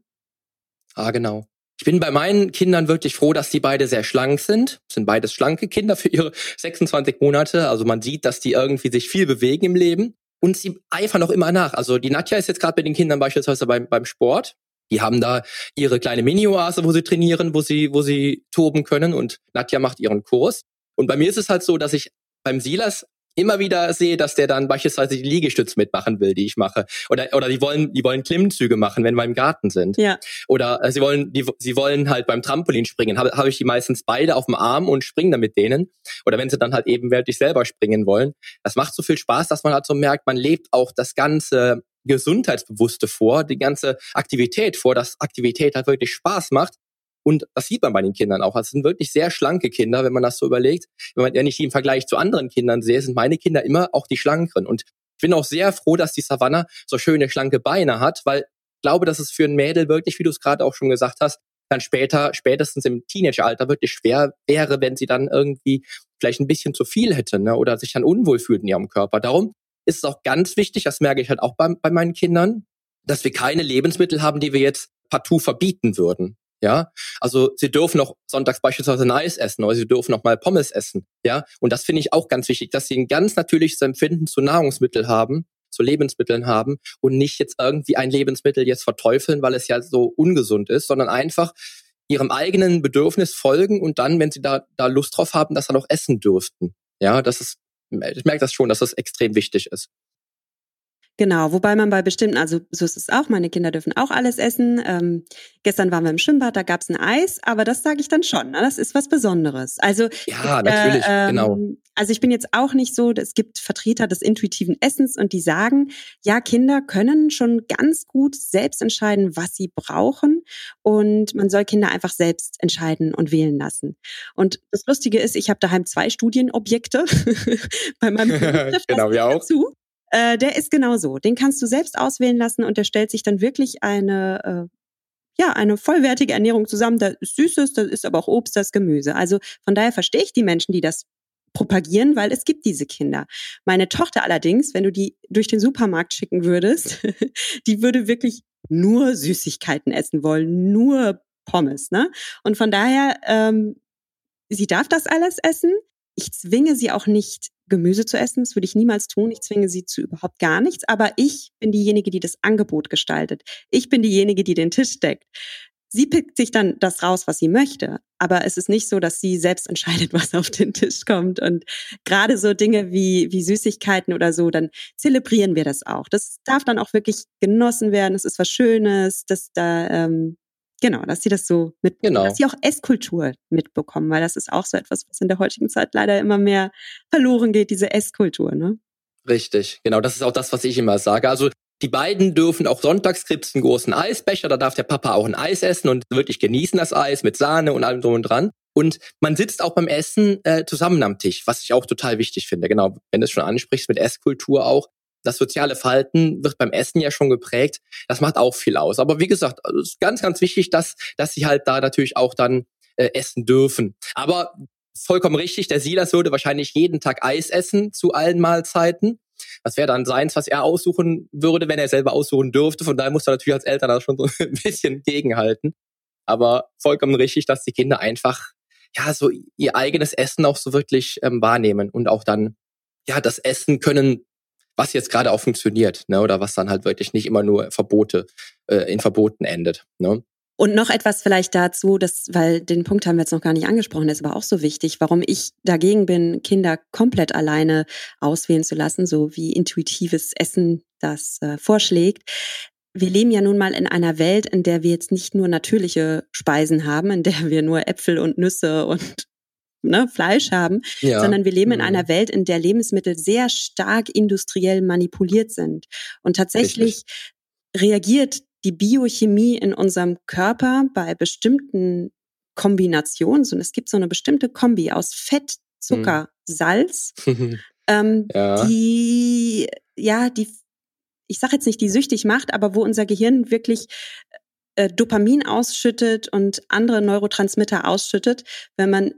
Ah, genau. Ich bin bei meinen Kindern wirklich froh, dass die beide sehr schlank sind. Sind beides schlanke Kinder für ihre 26 Monate. Also man sieht, dass die irgendwie sich viel bewegen im Leben. Und sie eifern auch immer nach. Also die Nadja ist jetzt gerade bei den Kindern beispielsweise beim, beim Sport. Die haben da ihre kleine Mini-Oase, wo sie trainieren, wo sie, wo sie toben können. Und Nadja macht ihren Kurs. Und bei mir ist es halt so, dass ich beim Silas immer wieder sehe, dass der dann beispielsweise die Liegestütze mitmachen will, die ich mache. Oder, oder die wollen, die wollen Klimmzüge machen, wenn wir im Garten sind. Ja. Oder äh, sie wollen, die, sie wollen halt beim Trampolin springen. Habe hab ich die meistens beide auf dem Arm und springen dann mit denen. Oder wenn sie dann halt eben wirklich selber springen wollen. Das macht so viel Spaß, dass man halt so merkt, man lebt auch das ganze Gesundheitsbewusste vor, die ganze Aktivität vor, dass Aktivität halt wirklich Spaß macht und das sieht man bei den Kindern auch. Also es sind wirklich sehr schlanke Kinder, wenn man das so überlegt. Wenn man ja nicht im Vergleich zu anderen Kindern sehe, sind meine Kinder immer auch die schlankeren. Und ich bin auch sehr froh, dass die Savannah so schöne schlanke Beine hat, weil ich glaube, dass es für ein Mädel wirklich, wie du es gerade auch schon gesagt hast, dann später, spätestens im Teenageralter wirklich schwer wäre, wenn sie dann irgendwie vielleicht ein bisschen zu viel hätte ne? oder sich dann unwohl fühlt in ihrem Körper. Darum ist es auch ganz wichtig, das merke ich halt auch bei, bei meinen Kindern, dass wir keine Lebensmittel haben, die wir jetzt partout verbieten würden. Ja, also sie dürfen noch sonntags beispielsweise ein Eis essen oder sie dürfen noch mal Pommes essen. Ja, und das finde ich auch ganz wichtig, dass sie ein ganz natürliches Empfinden zu Nahrungsmitteln haben, zu Lebensmitteln haben und nicht jetzt irgendwie ein Lebensmittel jetzt verteufeln, weil es ja so ungesund ist, sondern einfach ihrem eigenen Bedürfnis folgen und dann, wenn sie da, da Lust drauf haben, das dann auch essen dürften. Ja, das ist, ich merke das schon, dass das extrem wichtig ist. Genau, wobei man bei bestimmten, also so ist es auch, meine Kinder dürfen auch alles essen. Ähm, gestern waren wir im Schwimmbad, da gab's ein Eis, aber das sage ich dann schon, ne? das ist was Besonderes. Also ja, natürlich, äh, ähm, genau. Also ich bin jetzt auch nicht so, es gibt Vertreter des intuitiven Essens und die sagen, ja, Kinder können schon ganz gut selbst entscheiden, was sie brauchen und man soll Kinder einfach selbst entscheiden und wählen lassen. Und das Lustige ist, ich habe daheim zwei Studienobjekte bei meinem genau, wir auch. Dazu. Äh, der ist genauso. Den kannst du selbst auswählen lassen und der stellt sich dann wirklich eine, äh, ja, eine vollwertige Ernährung zusammen. Da ist Süßes, da ist aber auch Obst, das Gemüse. Also von daher verstehe ich die Menschen, die das propagieren, weil es gibt diese Kinder. Meine Tochter allerdings, wenn du die durch den Supermarkt schicken würdest, die würde wirklich nur Süßigkeiten essen wollen, nur Pommes, ne? Und von daher, ähm, sie darf das alles essen. Ich zwinge sie auch nicht Gemüse zu essen. Das würde ich niemals tun. Ich zwinge sie zu überhaupt gar nichts. Aber ich bin diejenige, die das Angebot gestaltet. Ich bin diejenige, die den Tisch deckt. Sie pickt sich dann das raus, was sie möchte. Aber es ist nicht so, dass sie selbst entscheidet, was auf den Tisch kommt. Und gerade so Dinge wie, wie Süßigkeiten oder so, dann zelebrieren wir das auch. Das darf dann auch wirklich genossen werden. Es ist was Schönes, dass da ähm, Genau, dass sie das so mit, genau. dass sie auch Esskultur mitbekommen, weil das ist auch so etwas, was in der heutigen Zeit leider immer mehr verloren geht, diese Esskultur, ne? Richtig, genau, das ist auch das, was ich immer sage. Also die beiden dürfen auch sonntags gibt's einen großen Eisbecher, da darf der Papa auch ein Eis essen und wirklich genießen das Eis mit Sahne und allem drum und dran. Und man sitzt auch beim Essen äh, zusammen am Tisch, was ich auch total wichtig finde. Genau, wenn du es schon ansprichst mit Esskultur auch, das soziale Verhalten wird beim Essen ja schon geprägt. Das macht auch viel aus. Aber wie gesagt, also es ist ganz, ganz wichtig, dass, dass sie halt da natürlich auch dann äh, essen dürfen. Aber vollkommen richtig, der Silas würde wahrscheinlich jeden Tag Eis essen zu allen Mahlzeiten. Das wäre dann seins, was er aussuchen würde, wenn er selber aussuchen dürfte. Von daher muss er natürlich als Eltern da schon so ein bisschen gegenhalten. Aber vollkommen richtig, dass die Kinder einfach ja so ihr eigenes Essen auch so wirklich ähm, wahrnehmen und auch dann ja das Essen können was jetzt gerade auch funktioniert, ne? Oder was dann halt wirklich nicht immer nur Verbote äh, in Verboten endet. Ne? Und noch etwas vielleicht dazu, dass, weil den Punkt haben wir jetzt noch gar nicht angesprochen, ist aber auch so wichtig, warum ich dagegen bin, Kinder komplett alleine auswählen zu lassen, so wie intuitives Essen das äh, vorschlägt. Wir leben ja nun mal in einer Welt, in der wir jetzt nicht nur natürliche Speisen haben, in der wir nur Äpfel und Nüsse und ne, Fleisch haben, ja. sondern wir leben in mhm. einer Welt, in der Lebensmittel sehr stark industriell manipuliert sind. Und tatsächlich Richtig. reagiert die Biochemie in unserem Körper bei bestimmten Kombinationen, und es gibt so eine bestimmte Kombi aus Fett, Zucker, hm. Salz, ähm, ja. die, ja, die, ich sage jetzt nicht, die süchtig macht, aber wo unser Gehirn wirklich äh, Dopamin ausschüttet und andere Neurotransmitter ausschüttet, wenn man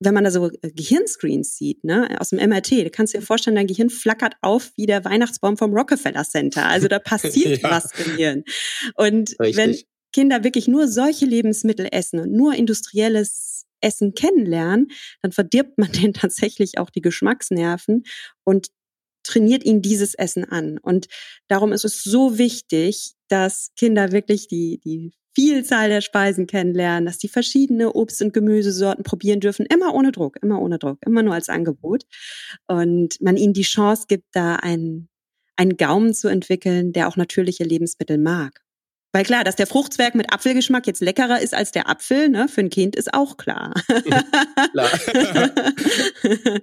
wenn man da so äh, Gehirnscreens sieht, ne, aus dem MRT, da kannst du dir vorstellen, dein Gehirn flackert auf wie der Weihnachtsbaum vom Rockefeller Center. Also da passiert ja. was im Hirn. Und Richtig. wenn Kinder wirklich nur solche Lebensmittel essen und nur industrielles Essen kennenlernen, dann verdirbt man denen tatsächlich auch die Geschmacksnerven und trainiert ihnen dieses Essen an. Und darum ist es so wichtig, dass Kinder wirklich die, die Vielzahl der Speisen kennenlernen, dass die verschiedene Obst- und Gemüsesorten probieren dürfen, immer ohne Druck, immer ohne Druck, immer nur als Angebot. Und man ihnen die Chance gibt, da einen, einen Gaumen zu entwickeln, der auch natürliche Lebensmittel mag. Weil klar, dass der Fruchtzwerg mit Apfelgeschmack jetzt leckerer ist als der Apfel, ne, für ein Kind ist auch klar. klar.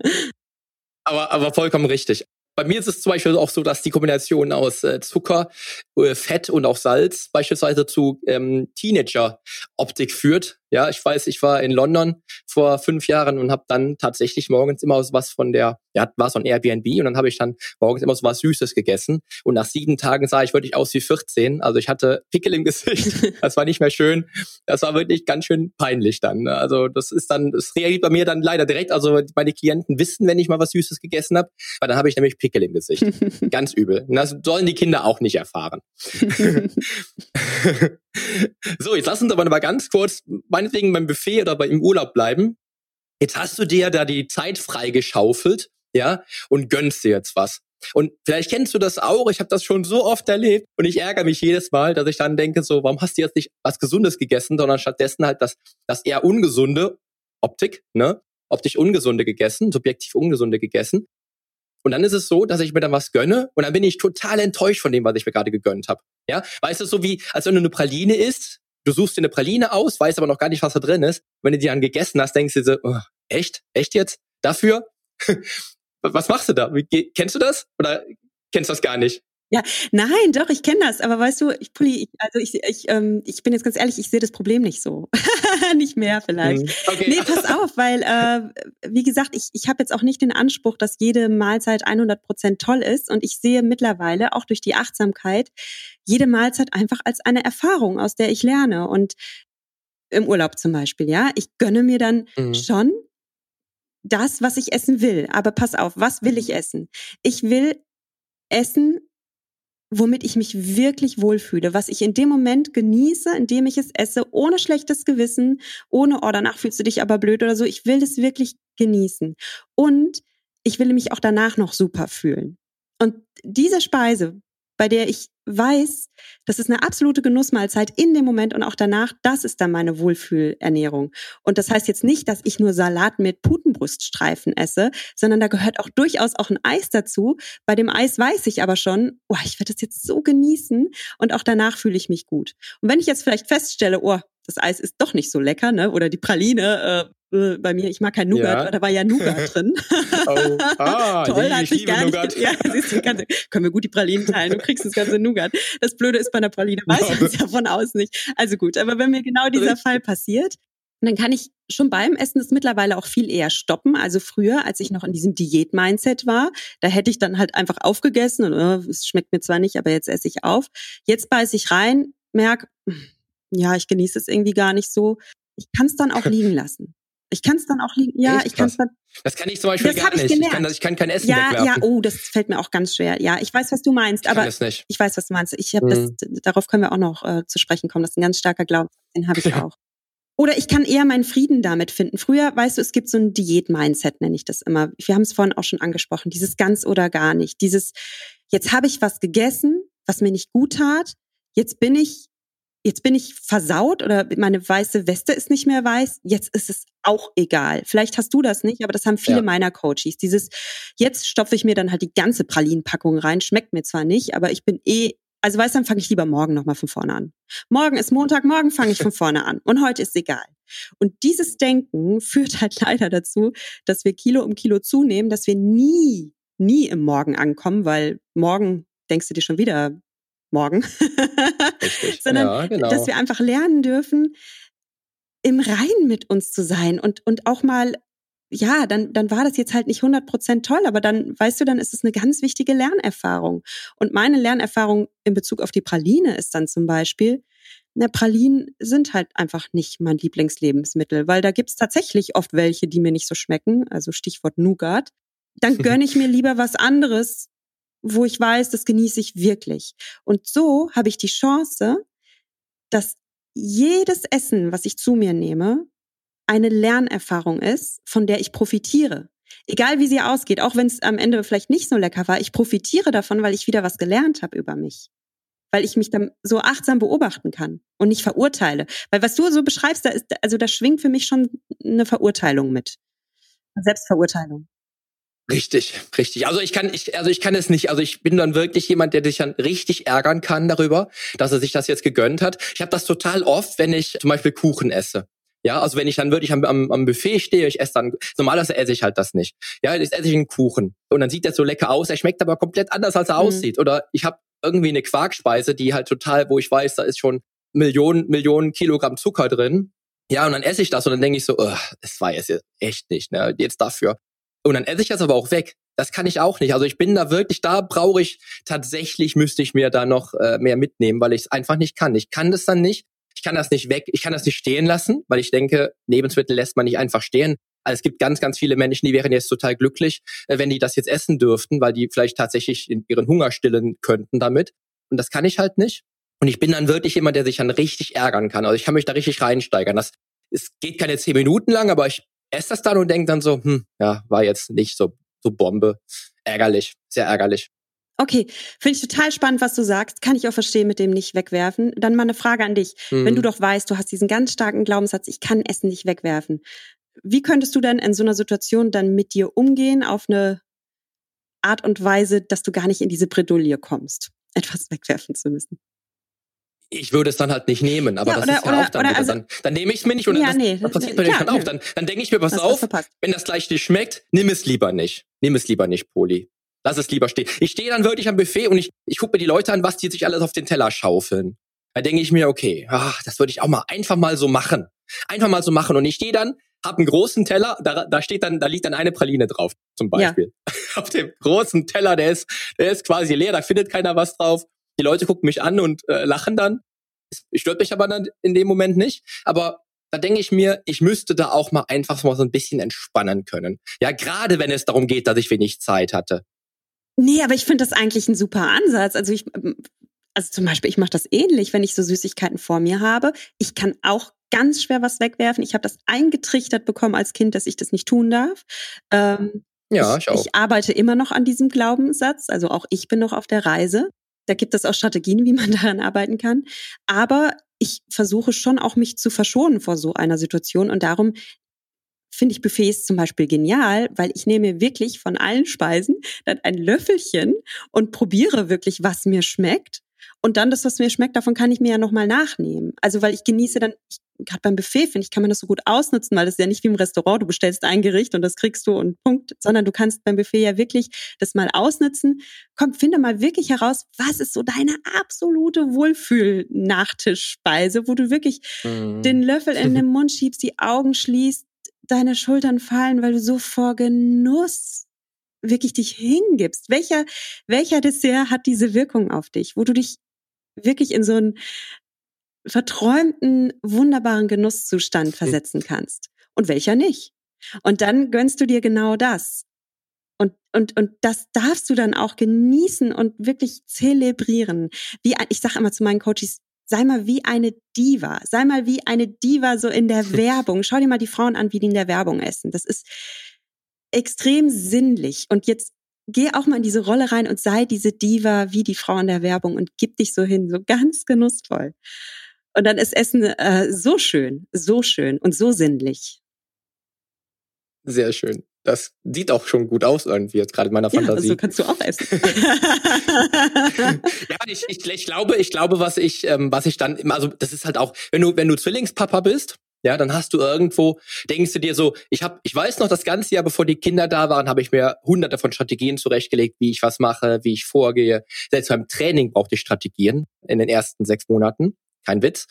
aber, aber vollkommen richtig. Bei mir ist es zum Beispiel auch so, dass die Kombination aus äh, Zucker, äh, Fett und auch Salz beispielsweise zu ähm, Teenager-Optik führt. Ja, ich weiß, ich war in London vor fünf Jahren und habe dann tatsächlich morgens immer was von der, ja, war so ein Airbnb und dann habe ich dann morgens immer so was Süßes gegessen und nach sieben Tagen sah ich wirklich aus wie 14. Also ich hatte Pickel im Gesicht. Das war nicht mehr schön. Das war wirklich ganz schön peinlich dann. Ne? Also das ist dann, das reagiert bei mir dann leider direkt. Also meine Klienten wissen, wenn ich mal was Süßes gegessen habe, weil dann habe ich nämlich Pickel im Gesicht. ganz übel. Und das sollen die Kinder auch nicht erfahren. so, jetzt lass uns aber mal ganz kurz meinetwegen beim Buffet oder bei, im Urlaub bleiben. Jetzt hast du dir da die Zeit freigeschaufelt, ja, und gönnst dir jetzt was. Und vielleicht kennst du das auch, ich habe das schon so oft erlebt und ich ärgere mich jedes Mal, dass ich dann denke, so, warum hast du jetzt nicht was Gesundes gegessen, sondern stattdessen halt das, das eher ungesunde, Optik, ne? Optisch ungesunde gegessen, subjektiv ungesunde gegessen. Und dann ist es so, dass ich mir dann was gönne und dann bin ich total enttäuscht von dem, was ich mir gerade gegönnt habe. Ja, weißt du, so wie, als wenn du eine Praline isst, du suchst dir eine Praline aus, weißt aber noch gar nicht, was da drin ist. Wenn du die dann gegessen hast, denkst du dir so, oh, echt? Echt jetzt? Dafür? was machst du da? Wie, kennst du das? Oder kennst du das gar nicht? Ja, nein, doch, ich kenne das. Aber weißt du, ich, Pulli, also ich, ich, ähm, ich bin jetzt ganz ehrlich, ich sehe das Problem nicht so. nicht mehr vielleicht. Mhm. Okay. Nee, pass auf, weil, äh, wie gesagt, ich, ich habe jetzt auch nicht den Anspruch, dass jede Mahlzeit 100 Prozent toll ist. Und ich sehe mittlerweile, auch durch die Achtsamkeit, jede Mahlzeit einfach als eine Erfahrung, aus der ich lerne. Und im Urlaub zum Beispiel, ja, ich gönne mir dann mhm. schon das, was ich essen will. Aber pass auf, was will ich essen? Ich will essen, womit ich mich wirklich wohlfühle, was ich in dem Moment genieße, indem ich es esse, ohne schlechtes Gewissen, ohne, oh, danach fühlst du dich aber blöd oder so. Ich will es wirklich genießen. Und ich will mich auch danach noch super fühlen. Und diese Speise, bei der ich weiß, das ist eine absolute Genussmahlzeit in dem Moment und auch danach, das ist dann meine Wohlfühlernährung. Und das heißt jetzt nicht, dass ich nur Salat mit Putenbruststreifen esse, sondern da gehört auch durchaus auch ein Eis dazu. Bei dem Eis weiß ich aber schon, oh, ich werde das jetzt so genießen und auch danach fühle ich mich gut. Und wenn ich jetzt vielleicht feststelle, oh, das Eis ist doch nicht so lecker, ne? Oder die Praline, äh, bei mir, ich mag kein Nougat, ja. da war ja Nougat drin. Oh, ah, Toll, hat mich gar Nougat. nicht. Ja, siehst du, ganze, können wir gut die Pralinen teilen, du kriegst das ganze Nougat. Das Blöde ist bei einer Praline, weiß man es ja von aus nicht. Also gut, aber wenn mir genau dieser Richtig. Fall passiert, dann kann ich schon beim Essen das mittlerweile auch viel eher stoppen. Also früher, als ich noch in diesem Diät-Mindset war, da hätte ich dann halt einfach aufgegessen und oh, es schmeckt mir zwar nicht, aber jetzt esse ich auf. Jetzt beiße ich rein, merk, ja, ich genieße es irgendwie gar nicht so. Ich kann es dann auch liegen lassen. Ich kann es dann auch liegen. Ja, Echt? ich kann es dann. Das kann ich zum Beispiel das gar ich nicht. Gelernt. Ich kann, ich kann kein Essen Ja, wegwerfen. ja, oh, das fällt mir auch ganz schwer. Ja, ich weiß, was du meinst, ich aber ich weiß, was du meinst. Ich habe mhm. das, darauf können wir auch noch äh, zu sprechen kommen. Das ist ein ganz starker Glaube, den habe ich auch. Oder ich kann eher meinen Frieden damit finden. Früher, weißt du, es gibt so ein Diät-Mindset, nenne ich das immer. Wir haben es vorhin auch schon angesprochen. Dieses ganz oder gar nicht. Dieses, jetzt habe ich was gegessen, was mir nicht gut tat. Jetzt bin ich jetzt bin ich versaut oder meine weiße Weste ist nicht mehr weiß, jetzt ist es auch egal. Vielleicht hast du das nicht, aber das haben viele ja. meiner Coaches. Dieses, jetzt stopfe ich mir dann halt die ganze Pralinenpackung rein, schmeckt mir zwar nicht, aber ich bin eh, also weißt du, dann fange ich lieber morgen nochmal von vorne an. Morgen ist Montag, morgen fange ich von vorne an und heute ist egal. Und dieses Denken führt halt leider dazu, dass wir Kilo um Kilo zunehmen, dass wir nie, nie im Morgen ankommen, weil morgen denkst du dir schon wieder, morgen, sondern ja, genau. dass wir einfach lernen dürfen, im Reinen mit uns zu sein und, und auch mal, ja, dann, dann war das jetzt halt nicht 100 Prozent toll, aber dann, weißt du, dann ist es eine ganz wichtige Lernerfahrung. Und meine Lernerfahrung in Bezug auf die Praline ist dann zum Beispiel, na, Pralinen sind halt einfach nicht mein Lieblingslebensmittel, weil da gibt's tatsächlich oft welche, die mir nicht so schmecken, also Stichwort Nougat. Dann gönne ich mir lieber was anderes, wo ich weiß, das genieße ich wirklich. Und so habe ich die Chance, dass jedes Essen, was ich zu mir nehme, eine Lernerfahrung ist, von der ich profitiere. Egal wie sie ausgeht, auch wenn es am Ende vielleicht nicht so lecker war, ich profitiere davon, weil ich wieder was gelernt habe über mich. Weil ich mich dann so achtsam beobachten kann und nicht verurteile. Weil was du so beschreibst, da ist, also da schwingt für mich schon eine Verurteilung mit. Selbstverurteilung. Richtig, richtig. Also ich kann, ich, also ich kann es nicht. Also ich bin dann wirklich jemand, der sich dann richtig ärgern kann darüber, dass er sich das jetzt gegönnt hat. Ich habe das total oft, wenn ich zum Beispiel Kuchen esse. Ja, also wenn ich dann wirklich am, am, am Buffet stehe, ich esse dann, normalerweise esse ich halt das nicht. Ja, jetzt esse ich einen Kuchen und dann sieht der so lecker aus, er schmeckt aber komplett anders, als er mhm. aussieht. Oder ich habe irgendwie eine Quarkspeise, die halt total, wo ich weiß, da ist schon Millionen, Millionen Kilogramm Zucker drin. Ja, und dann esse ich das und dann denke ich so, das war jetzt echt nicht, ne? Jetzt dafür. Und dann esse ich das aber auch weg. Das kann ich auch nicht. Also ich bin da wirklich, da brauche ich tatsächlich, müsste ich mir da noch äh, mehr mitnehmen, weil ich es einfach nicht kann. Ich kann das dann nicht. Ich kann das nicht weg, ich kann das nicht stehen lassen, weil ich denke, Lebensmittel lässt man nicht einfach stehen. Also es gibt ganz, ganz viele Menschen, die wären jetzt total glücklich, äh, wenn die das jetzt essen dürften, weil die vielleicht tatsächlich ihren Hunger stillen könnten damit. Und das kann ich halt nicht. Und ich bin dann wirklich jemand, der sich dann richtig ärgern kann. Also ich kann mich da richtig reinsteigern. Das es geht keine zehn Minuten lang, aber ich esse das dann und denke dann so, hm, ja, war jetzt nicht so, so Bombe. Ärgerlich, sehr ärgerlich. Okay, finde ich total spannend, was du sagst. Kann ich auch verstehen mit dem nicht wegwerfen. Dann mal eine Frage an dich. Mhm. Wenn du doch weißt, du hast diesen ganz starken Glaubenssatz, ich kann Essen nicht wegwerfen. Wie könntest du denn in so einer Situation dann mit dir umgehen auf eine Art und Weise, dass du gar nicht in diese Bredouille kommst, etwas wegwerfen zu müssen? Ich würde es dann halt nicht nehmen, aber ja, das ist ja oder, auch dann, also, dann, dann nehme ich es mir nicht und ja, das, nee, das passiert mir klar, dann auch. Dann, dann denke ich mir, pass auf, wenn das gleich nicht schmeckt, nimm es lieber nicht. Nimm es lieber nicht, Poli. Lass es lieber stehen. Ich stehe dann wirklich am Buffet und ich, ich gucke mir die Leute an, was die sich alles auf den Teller schaufeln. Da denke ich mir, okay, ach, das würde ich auch mal einfach mal so machen. Einfach mal so machen. Und ich stehe dann, hab einen großen Teller, da, da steht dann, da liegt dann eine Praline drauf, zum Beispiel. Ja. auf dem großen Teller, der ist, der ist quasi leer, da findet keiner was drauf. Die Leute gucken mich an und äh, lachen dann. Stört mich aber dann in dem Moment nicht. Aber da denke ich mir, ich müsste da auch mal einfach mal so ein bisschen entspannen können. Ja, gerade wenn es darum geht, dass ich wenig Zeit hatte. Nee, aber ich finde das eigentlich ein super Ansatz. Also ich, ähm, also zum Beispiel, ich mache das ähnlich, wenn ich so Süßigkeiten vor mir habe. Ich kann auch ganz schwer was wegwerfen. Ich habe das eingetrichtert bekommen als Kind, dass ich das nicht tun darf. Ähm, ja, ich, ich, ich arbeite immer noch an diesem Glaubenssatz. Also auch ich bin noch auf der Reise. Da gibt es auch Strategien, wie man daran arbeiten kann. Aber ich versuche schon auch mich zu verschonen vor so einer Situation und darum finde ich Buffets zum Beispiel genial, weil ich nehme wirklich von allen Speisen dann ein Löffelchen und probiere wirklich, was mir schmeckt und dann das, was mir schmeckt, davon kann ich mir ja nochmal nachnehmen. Also weil ich genieße dann, gerade beim Buffet finde ich, kann man das so gut ausnutzen, weil das ist ja nicht wie im Restaurant, du bestellst ein Gericht und das kriegst du und Punkt, sondern du kannst beim Buffet ja wirklich das mal ausnutzen. Komm, finde mal wirklich heraus, was ist so deine absolute Wohlfühl-Nachtischspeise, wo du wirklich mm. den Löffel in den Mund schiebst, die Augen schließt, deine Schultern fallen, weil du so vor Genuss wirklich dich hingibst. Welcher, welcher Dessert hat diese Wirkung auf dich, wo du dich wirklich in so einen verträumten, wunderbaren Genusszustand hm. versetzen kannst und welcher nicht. Und dann gönnst du dir genau das. Und, und, und das darfst du dann auch genießen und wirklich zelebrieren. Wie, ich sage immer zu meinen Coaches, sei mal wie eine Diva. Sei mal wie eine Diva so in der Werbung. Schau dir mal die Frauen an, wie die in der Werbung essen. Das ist extrem sinnlich. Und jetzt geh auch mal in diese Rolle rein und sei diese Diva wie die Frau in der Werbung und gib dich so hin, so ganz genussvoll. Und dann ist Essen äh, so schön, so schön und so sinnlich. Sehr schön. Das sieht auch schon gut aus irgendwie jetzt gerade in meiner Fantasie. Ja, so kannst du auch essen. ja, ich, ich, ich glaube, ich glaube, was ich, ähm, was ich dann, also das ist halt auch, wenn du, wenn du Zwillingspapa bist, Ja, dann hast du irgendwo, denkst du dir so, ich habe, ich weiß noch, das ganze Jahr, bevor die Kinder da waren, habe ich mir hunderte von Strategien zurechtgelegt, wie ich was mache, wie ich vorgehe. Selbst beim Training brauchte ich Strategien in den ersten sechs Monaten. Kein Witz.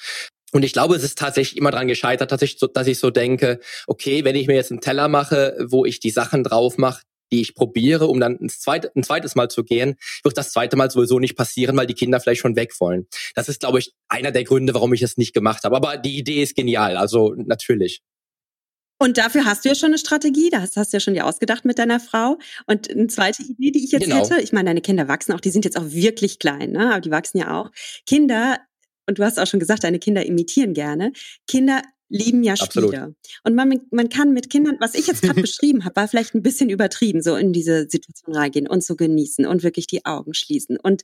Und ich glaube, es ist tatsächlich immer daran gescheitert, dass ich so, dass ich so denke, okay, wenn ich mir jetzt einen Teller mache, wo ich die Sachen drauf mache, die ich probiere, um dann ein, zweit, ein zweites Mal zu gehen, wird das zweite Mal sowieso nicht passieren, weil die Kinder vielleicht schon weg wollen. Das ist, glaube ich, einer der Gründe, warum ich es nicht gemacht habe. Aber die Idee ist genial, also natürlich. Und dafür hast du ja schon eine Strategie, da hast, du ja schon die ausgedacht mit deiner Frau. Und eine zweite Idee, die ich jetzt genau. hätte, ich meine, deine Kinder wachsen auch, die sind jetzt auch wirklich klein, ne? aber die wachsen ja auch. Kinder und du hast auch schon gesagt, deine Kinder imitieren gerne. Kinder lieben ja Spiele. Absolut. Und man, man kann mit Kindern, was ich jetzt gerade beschrieben habe, war vielleicht ein bisschen übertrieben, so in diese Situation reingehen und so genießen und wirklich die Augen schließen und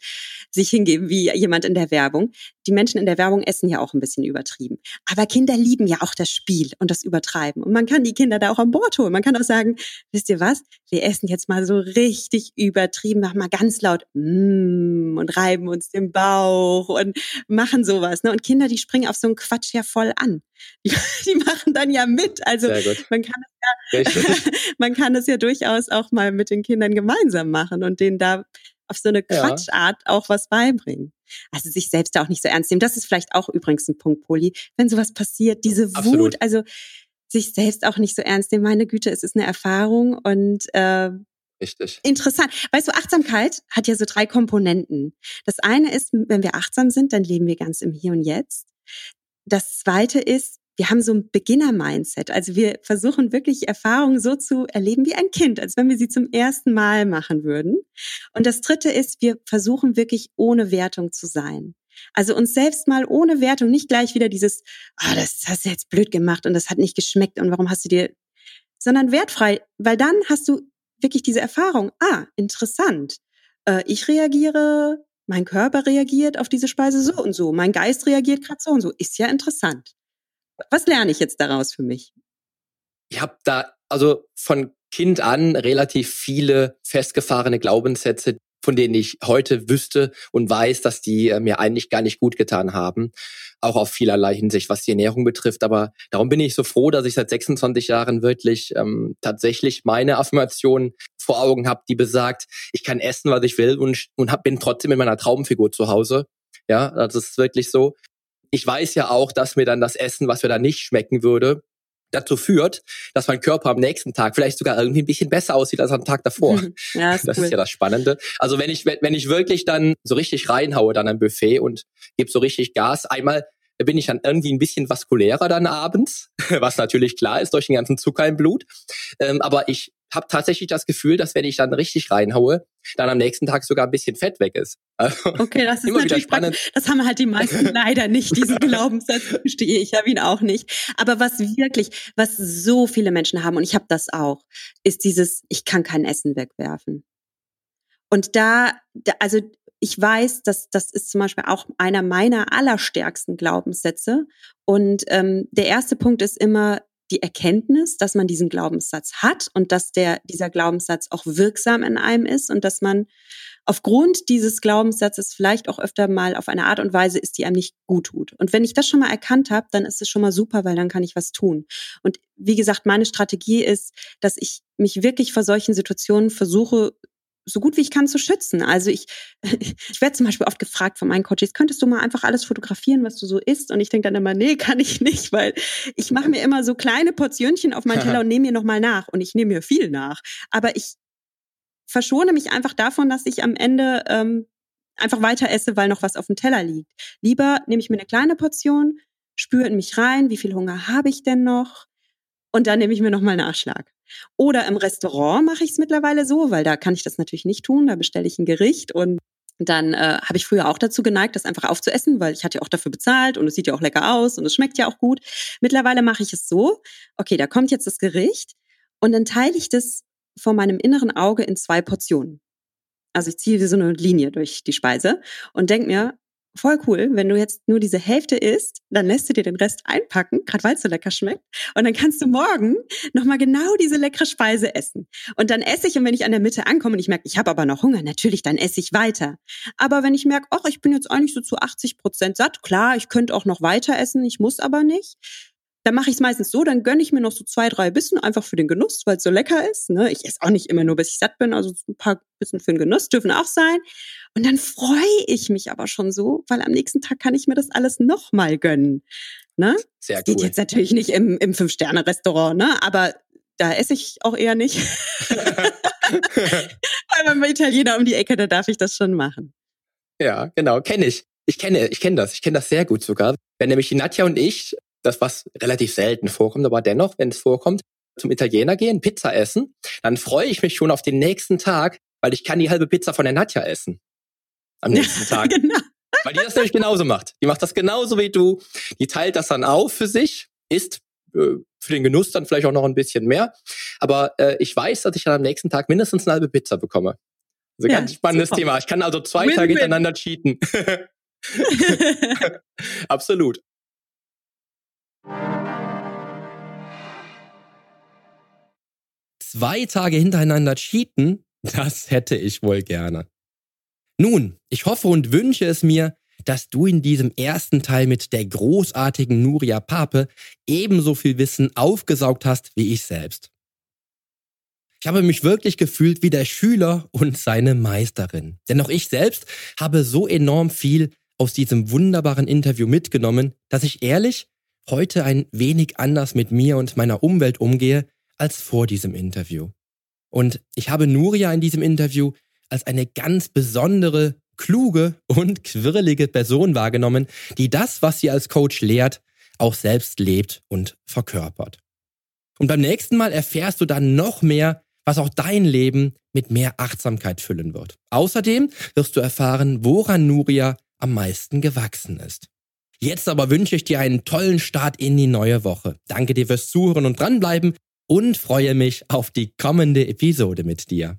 sich hingeben wie jemand in der Werbung. Die Menschen in der Werbung essen ja auch ein bisschen übertrieben. Aber Kinder lieben ja auch das Spiel und das Übertreiben. Und man kann die Kinder da auch an Bord holen. Man kann auch sagen, wisst ihr was? Wir essen jetzt mal so richtig übertrieben, machen mal ganz laut mm, und reiben uns den Bauch und machen sowas. Ne? Und Kinder, die springen auf so einen Quatsch ja voll an. Die, die machen dann ja mit. Also man kann es ja, man kann es ja durchaus auch mal mit den Kindern gemeinsam machen und denen da auf so eine Quatschart ja. auch was beibringen. Also sich selbst da auch nicht so ernst nehmen. Das ist vielleicht auch übrigens ein Punkt, Poli. Wenn sowas passiert, diese Absolut. Wut, also sich selbst auch nicht so ernst nehmen. Meine Güte, es ist eine Erfahrung und äh, Richtig. Interessant. Weißt du, Achtsamkeit hat ja so drei Komponenten. Das eine ist, wenn wir achtsam sind, dann leben wir ganz im Hier und Jetzt. Das zweite ist, wir haben so ein Beginner-Mindset. Also wir versuchen wirklich Erfahrungen so zu erleben wie ein Kind, als wenn wir sie zum ersten Mal machen würden. Und das dritte ist, wir versuchen wirklich ohne Wertung zu sein. Also uns selbst mal ohne Wertung, nicht gleich wieder dieses, ah, oh, das hast du jetzt blöd gemacht und das hat nicht geschmeckt und warum hast du dir, sondern wertfrei, weil dann hast du wirklich diese Erfahrung, ah, interessant. Äh, ich reagiere mein Körper reagiert auf diese Speise so und so, mein Geist reagiert gerade so und so. Ist ja interessant. Was lerne ich jetzt daraus für mich? Ich habe da also von Kind an relativ viele festgefahrene Glaubenssätze, von denen ich heute wüsste und weiß, dass die äh, mir eigentlich gar nicht gut getan haben. Auch auf vielerlei Hinsicht, was die Ernährung betrifft. Aber darum bin ich so froh, dass ich seit 26 Jahren wirklich ähm, tatsächlich meine Affirmation vor Augen habe, die besagt, ich kann essen, was ich will und, und hab, bin trotzdem in meiner Traumfigur zu Hause. Ja, das ist wirklich so. Ich weiß ja auch, dass mir dann das Essen, was mir da nicht schmecken würde, dazu führt, dass mein Körper am nächsten Tag vielleicht sogar irgendwie ein bisschen besser aussieht als am Tag davor. Ja, ist das cool. ist ja das Spannende. Also wenn ich, wenn ich wirklich dann so richtig reinhaue dann ein Buffet und gebe so richtig Gas, einmal bin ich dann irgendwie ein bisschen vaskulärer dann abends, was natürlich klar ist durch den ganzen Zucker im Blut. Ähm, aber ich habe tatsächlich das Gefühl, dass wenn ich dann richtig reinhaue, dann am nächsten Tag sogar ein bisschen Fett weg ist. Also okay, das ist natürlich spannend. Das haben halt die meisten leider nicht, diesen Glaubenssatz verstehe ich, habe ihn auch nicht. Aber was wirklich, was so viele Menschen haben, und ich habe das auch, ist dieses, ich kann kein Essen wegwerfen. Und da, da also ich weiß, dass das ist zum Beispiel auch einer meiner allerstärksten Glaubenssätze. Und ähm, der erste Punkt ist immer, die Erkenntnis, dass man diesen Glaubenssatz hat und dass der, dieser Glaubenssatz auch wirksam in einem ist und dass man aufgrund dieses Glaubenssatzes vielleicht auch öfter mal auf eine Art und Weise ist, die einem nicht gut tut. Und wenn ich das schon mal erkannt habe, dann ist es schon mal super, weil dann kann ich was tun. Und wie gesagt, meine Strategie ist, dass ich mich wirklich vor solchen Situationen versuche, so gut wie ich kann zu schützen. Also ich, ich werde zum Beispiel oft gefragt von meinen Coaches, könntest du mal einfach alles fotografieren, was du so isst? Und ich denke dann immer, nee, kann ich nicht, weil ich mache mir immer so kleine Portionchen auf meinen Teller und nehme mir nochmal nach. Und ich nehme mir viel nach. Aber ich verschone mich einfach davon, dass ich am Ende ähm, einfach weiter esse, weil noch was auf dem Teller liegt. Lieber nehme ich mir eine kleine Portion, spüre in mich rein, wie viel Hunger habe ich denn noch? Und dann nehme ich mir nochmal Nachschlag. Oder im Restaurant mache ich es mittlerweile so, weil da kann ich das natürlich nicht tun. Da bestelle ich ein Gericht und dann äh, habe ich früher auch dazu geneigt, das einfach aufzuessen, weil ich hatte ja auch dafür bezahlt und es sieht ja auch lecker aus und es schmeckt ja auch gut. Mittlerweile mache ich es so, okay, da kommt jetzt das Gericht und dann teile ich das vor meinem inneren Auge in zwei Portionen. Also ich ziehe so eine Linie durch die Speise und denke mir, voll cool, wenn du jetzt nur diese Hälfte isst, dann lässt du dir den Rest einpacken, gerade weil es so lecker schmeckt. Und dann kannst du morgen nochmal genau diese leckere Speise essen. Und dann esse ich, und wenn ich an der Mitte ankomme und ich merke, ich habe aber noch Hunger, natürlich, dann esse ich weiter. Aber wenn ich merke, ach, ich bin jetzt eigentlich so zu 80 Prozent satt, klar, ich könnte auch noch weiter essen, ich muss aber nicht, dann mache ich es meistens so, dann gönne ich mir noch so zwei, drei Bissen einfach für den Genuss, weil es so lecker ist. Ne? Ich esse auch nicht immer nur, bis ich satt bin, also ein paar Bissen für den Genuss dürfen auch sein. Und dann freue ich mich aber schon so, weil am nächsten Tag kann ich mir das alles nochmal gönnen. Ne? Sehr das geht cool. jetzt natürlich nicht im, im Fünf-Sterne-Restaurant, ne? aber da esse ich auch eher nicht. weil beim Italiener um die Ecke, da darf ich das schon machen. Ja, genau, kenne ich. Ich kenne, ich kenne das. Ich kenne das sehr gut sogar. Wenn nämlich die Nadja und ich, das was relativ selten vorkommt, aber dennoch, wenn es vorkommt, zum Italiener gehen, Pizza essen, dann freue ich mich schon auf den nächsten Tag, weil ich kann die halbe Pizza von der Nadja essen. Am nächsten Tag. genau. Weil die das nämlich genauso macht. Die macht das genauso wie du. Die teilt das dann auf für sich, isst äh, für den Genuss dann vielleicht auch noch ein bisschen mehr. Aber äh, ich weiß, dass ich dann am nächsten Tag mindestens eine halbe Pizza bekomme. Also Ja, ganz spannendes super. Thema. Ich kann also zwei Win-win. Tage hintereinander cheaten. Absolut. Zwei Tage hintereinander cheaten, das hätte ich wohl gerne. Nun, ich hoffe und wünsche es mir, dass du in diesem ersten Teil mit der großartigen Nuria Pape ebenso viel Wissen aufgesaugt hast wie ich selbst. Ich habe mich wirklich gefühlt wie der Schüler und seine Meisterin. Denn auch ich selbst habe so enorm viel aus diesem wunderbaren Interview mitgenommen, dass ich ehrlich heute ein wenig anders mit mir und meiner Umwelt umgehe als vor diesem Interview. Und ich habe Nuria in diesem Interview als eine ganz besondere, kluge und quirlige Person wahrgenommen, die das, was sie als Coach lehrt, auch selbst lebt und verkörpert. Und beim nächsten Mal erfährst du dann noch mehr, was auch dein Leben mit mehr Achtsamkeit füllen wird. Außerdem wirst du erfahren, woran Nuria am meisten gewachsen ist. Jetzt aber wünsche ich dir einen tollen Start in die neue Woche. Danke dir fürs Zuhören und dranbleiben und freue mich auf die kommende Episode mit dir.